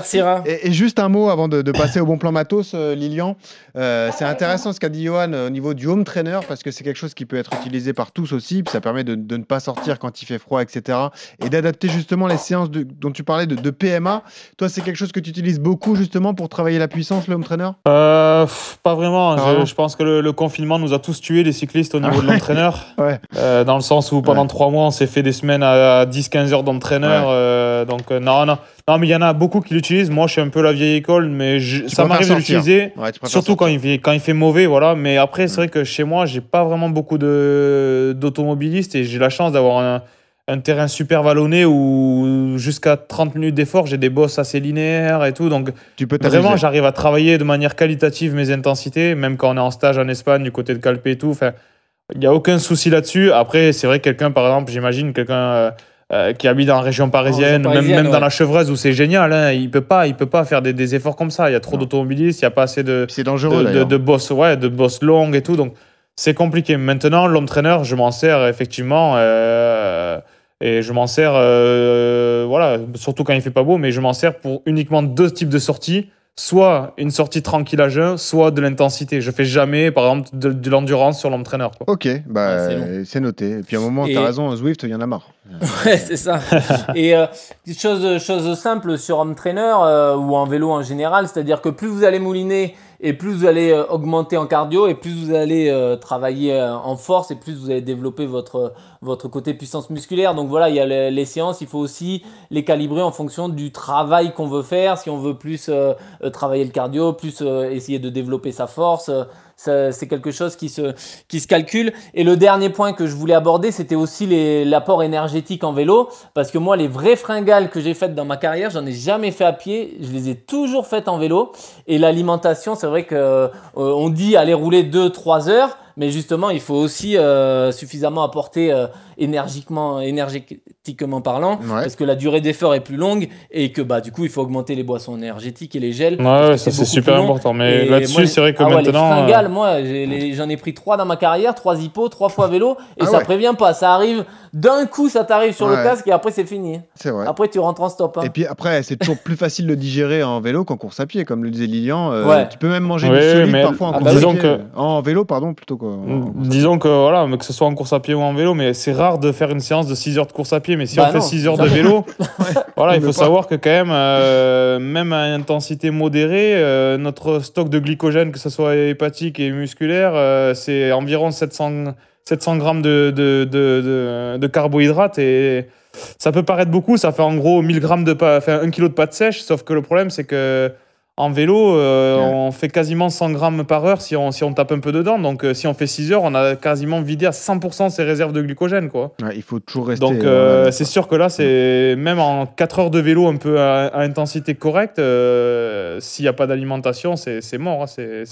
Et, et juste un mot avant de, de passer au bon plan matos, euh, Lilian. Euh, c'est intéressant ce qu'a dit Johan euh, au niveau du home trainer parce que c'est quelque chose qui peut être utilisé par tous aussi. Puis ça permet de, de ne pas sortir quand il fait froid, etc. Et d'adapter justement les séances de- dont tu parlais de, PMA. Toi, c'est quelque chose que tu utilises beaucoup justement pour travailler la puissance, le home trainer? Euh, pff, pas vraiment. Je, vraiment? je pense que le, le confinement nous a tous tués, les cyclistes, au niveau de l'entraîneur. <laughs> Ouais. Dans le sens où pendant Ouais. trois mois, on s'est fait des semaines à 10-15 heures d'entraîneur. Donc, euh, non, non. Non, mais il y en a beaucoup qui l'utilisent. Moi, je suis un peu la vieille école, mais je- ça m'arrive de l'utiliser. Ouais, Surtout quand il, fait, quand il fait mauvais, voilà. Mais après, c'est vrai que chez moi, j'ai pas vraiment beaucoup de- d'automobilistes et j'ai la chance d'avoir un, un terrain super vallonné où jusqu'à 30 minutes d'effort, j'ai des bosses assez linéaires et tout. Donc, Tu peux t'amuser. vraiment, j'arrive à travailler de manière qualitative mes intensités, même quand on est en stage en Espagne, du côté de Calpe et tout. Enfin, il n'y a aucun souci là-dessus. Après, c'est vrai que quelqu'un, par exemple, j'imagine, quelqu'un. euh, euh, qui habite en région parisienne, région même, parisienne, même dans ouais. la chevreuse où c'est génial, hein, il peut pas, il peut pas faire des, des efforts comme ça. Il y a trop d'automobilistes, il n'y a pas assez de, C'est dangereux de, de, d'ailleurs. de boss, ouais, de boss longues et tout. Donc, c'est compliqué. Maintenant, l'homme-traîneur, je m'en sers effectivement. euh, et je m'en sers, euh, voilà, surtout quand il fait pas beau, mais je m'en sers pour uniquement deux types de sorties. Soit une sortie tranquille à jeun, soit de l'intensité. Je fais jamais, par exemple, de, de l'endurance sur l'homme-traîneur. quoi. Ok, bah, Ouais, c'est euh, c'est noté. Et puis à un moment, Et- tu as raison, Zwift, il y en a marre. <laughs> Ouais, c'est ça. <laughs> Et euh, chose, chose simple sur home trainer euh, ou en vélo en général, c'est-à-dire que plus vous allez mouliner et plus vous allez euh, augmenter en cardio et plus vous allez euh, travailler euh, en force et plus vous allez développer votre, votre côté puissance musculaire. Donc voilà, il y a les, séances, il faut aussi les calibrer en fonction du travail qu'on veut faire. Si on veut plus travailler le cardio, plus essayer de développer sa force. C'est quelque chose qui se, qui se calcule. Et le dernier point que je voulais aborder, c'était aussi l'apport énergétique en vélo. Parce que moi, les vraies fringales que j'ai faites dans ma carrière, j'en ai jamais fait à pied. Je les ai toujours faites en vélo. Et l'alimentation, c'est vrai que euh, on dit aller rouler 2-3 heures. Mais justement, il faut aussi euh, suffisamment apporter euh, énergiquement, énergétiquement parlant, Ouais. parce que la durée d'effort est plus longue et que bah du coup il faut augmenter les boissons énergétiques et les gels. Ouais, ouais, ça c'est super important. Mais Et là-dessus, c'est vrai que ah ouais, maintenant. les euh, fringales, moi, j'en ai pris trois dans ma carrière, trois hippos, trois fois vélo, et Ah ça ouais. prévient pas. Ça arrive d'un coup, ça t'arrive sur le casque et après c'est fini. C'est vrai. Après tu rentres en stop. hein. Et puis après, c'est toujours plus facile de digérer en vélo qu'en course à pied, comme le disait Lilian. Euh, Ouais. Tu peux même manger Ouais, du solide mais parfois en ah course bah à pied. En vélo, pardon, plutôt quoi. Disons que voilà, mais que ce soit en course à pied ou en vélo, mais c'est rare de faire une séance de 6 heures de course à pied. Mais si Bah on fait non, 6 heures de vélo, <laughs> voilà, il faut pas. savoir que quand même, euh, même à intensité modérée, euh, notre stock de glycogène, que ce soit hépatique et musculaire, euh, c'est environ 700, 700 grammes de, de, de, de- carbohydrates. Et ça peut paraître beaucoup, ça fait en gros 1000 grammes de pa- enfin, 1 kg de pâte sèche, sauf que le problème, c'est que en vélo, euh, Ouais. on fait quasiment 100 grammes par heure si on, si on tape un peu dedans. Donc, euh, si on fait 6 heures, on a quasiment vidé à 100% ses réserves de glycogène. Quoi. Ouais, il faut toujours rester. Donc, euh, c'est sûr que là, c'est même en 4 heures de vélo un peu à, à intensité correcte, s'il n'y a pas d'alimentation, c'est c'est mort. hein. C'est-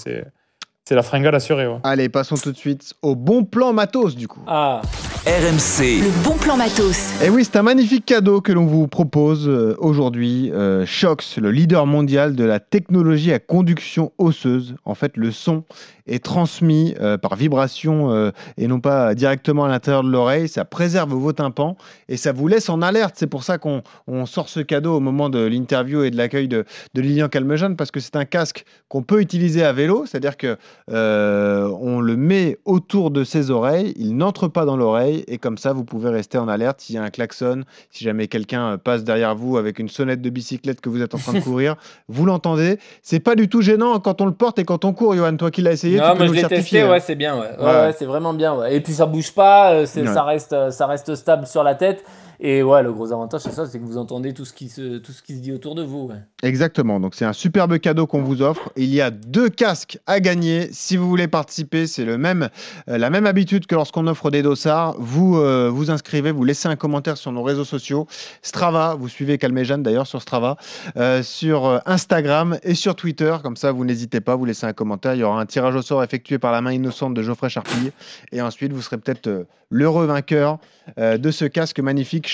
C'est la fringale assurée. ouais. Allez, passons tout de suite au bon plan matos du coup. Ah, RMC. Le bon plan matos. Et oui, c'est un magnifique cadeau que l'on vous propose euh, aujourd'hui. Euh, Shox, le leader mondial de la technologie à conduction osseuse. En fait, le son est transmis euh, par vibration euh, et non pas directement à l'intérieur de l'oreille. Ça préserve vos tympans et ça vous laisse en alerte. C'est pour ça qu'on on sort ce cadeau au moment de l'interview et de l'accueil de, de Lilian Calmejean parce que c'est un casque qu'on peut utiliser à vélo. C'est-à-dire que euh, on le met autour de ses oreilles, il n'entre pas dans l'oreille et comme ça, vous pouvez rester en alerte s'il y a un klaxon, si jamais quelqu'un euh, passe derrière vous avec une sonnette de bicyclette que vous êtes en train de <laughs> courir, vous l'entendez. C'est pas du tout gênant quand on le porte et quand on court, Johan. Toi qui l'as essayé, tu Non, peux je l'ai testé, ouais, c'est bien, ouais. Ouais, Ouais. ouais, c'est vraiment bien, ouais. Et puis ça bouge pas, euh, c'est- Ouais. ça, reste, euh, ça reste stable sur la tête. Et ouais, le gros avantage, c'est ça, c'est que vous entendez tout ce qui se, tout ce qui se dit autour de vous. Exactement, donc c'est un superbe cadeau qu'on vous offre. Il y a deux casques à gagner. Si vous voulez participer, c'est le même, euh, la même habitude que lorsqu'on offre des dossards. Vous euh, vous inscrivez, vous laissez un commentaire sur nos réseaux sociaux. Strava, vous suivez Calméjeanne d'ailleurs sur Strava, euh, sur Instagram et sur Twitter. Comme ça, vous n'hésitez pas, vous laissez un commentaire. Il y aura un tirage au sort effectué par la main innocente de Geoffrey Charpille. Et ensuite, vous serez peut-être l'heureux vainqueur de ce casque magnifique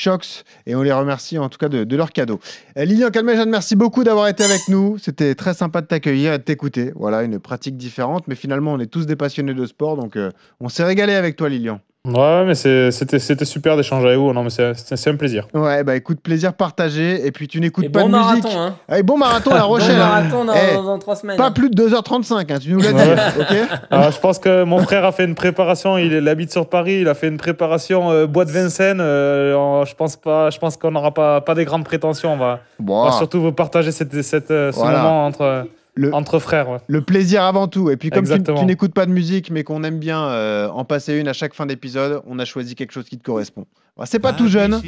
Et on les remercie en tout cas de, leur cadeau. Euh, Lilian Calmejeanne, merci beaucoup d'avoir été avec nous. C'était très sympa de t'accueillir et de t'écouter. Voilà, une pratique différente, mais finalement, on est tous des passionnés de sport, donc euh, on s'est régalé avec toi, Lilian. Ouais, mais c'était super d'échanger avec vous. Non, mais c'est un plaisir. Ouais, bah écoute, plaisir partagé. Et puis tu n'écoutes Et pas bon de musique. marathon, hein. Allez, bon marathon à La Bon Rochelle. hein. marathon dans, Eh, dans- dans trois semaines. Pas hein. plus de 2h35, hein, tu nous l'as dit. Ok Alors, je pense que mon frère a fait une préparation. Il, il habite sur Paris. Il a fait une préparation euh, bois de Vincennes. Euh, je pense pas. Je pense qu'on n'aura pas, pas des grandes prétentions. On va, on Bon, va surtout vous partager cette, cette, euh, ce Voilà. moment entre, Le- entre frères. ouais. Le plaisir avant tout. Et puis comme tu, Exactement. tu n'écoutes pas de musique, mais qu'on aime bien euh, en passer une à chaque fin d'épisode, on a choisi quelque chose qui te correspond. Bon, c'est pas tout jeune,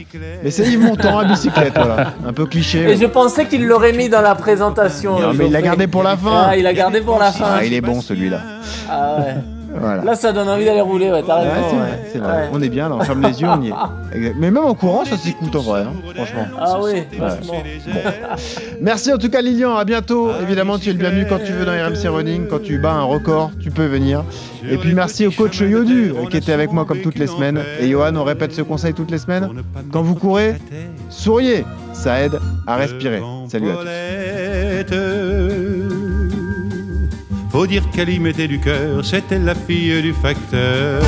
mais c'est Yves Montand à bicyclette, voilà. Un peu cliché. Et je pensais qu'il l'aurait mis dans la présentation. Non, mais il l'a gardé pour la fin. Ah, il a gardé pour la fin. Ah, il est bon celui-là. Ah ouais. Voilà. Là, ça donne envie d'aller rouler, ouais, t'as Ouais, raison. c'est ouais. vrai, c'est vrai. Ouais. On est bien là, on ferme les yeux, on y est. Mais même en courant, ça s'écoute en vrai, hein, franchement. Ah oui, vachement. Merci en tout cas Lilian, à bientôt. Évidemment, tu es le bienvenu quand tu veux dans RMC Running, quand tu bats un record, tu peux venir. Et puis merci au coach Yodu euh, qui était avec moi comme toutes les semaines. Et Johan, on répète ce conseil toutes les semaines. Quand vous courez, souriez, ça aide à respirer. Salut à tous. Faut dire qu'elle y mettait du cœur, c'était la fille du facteur.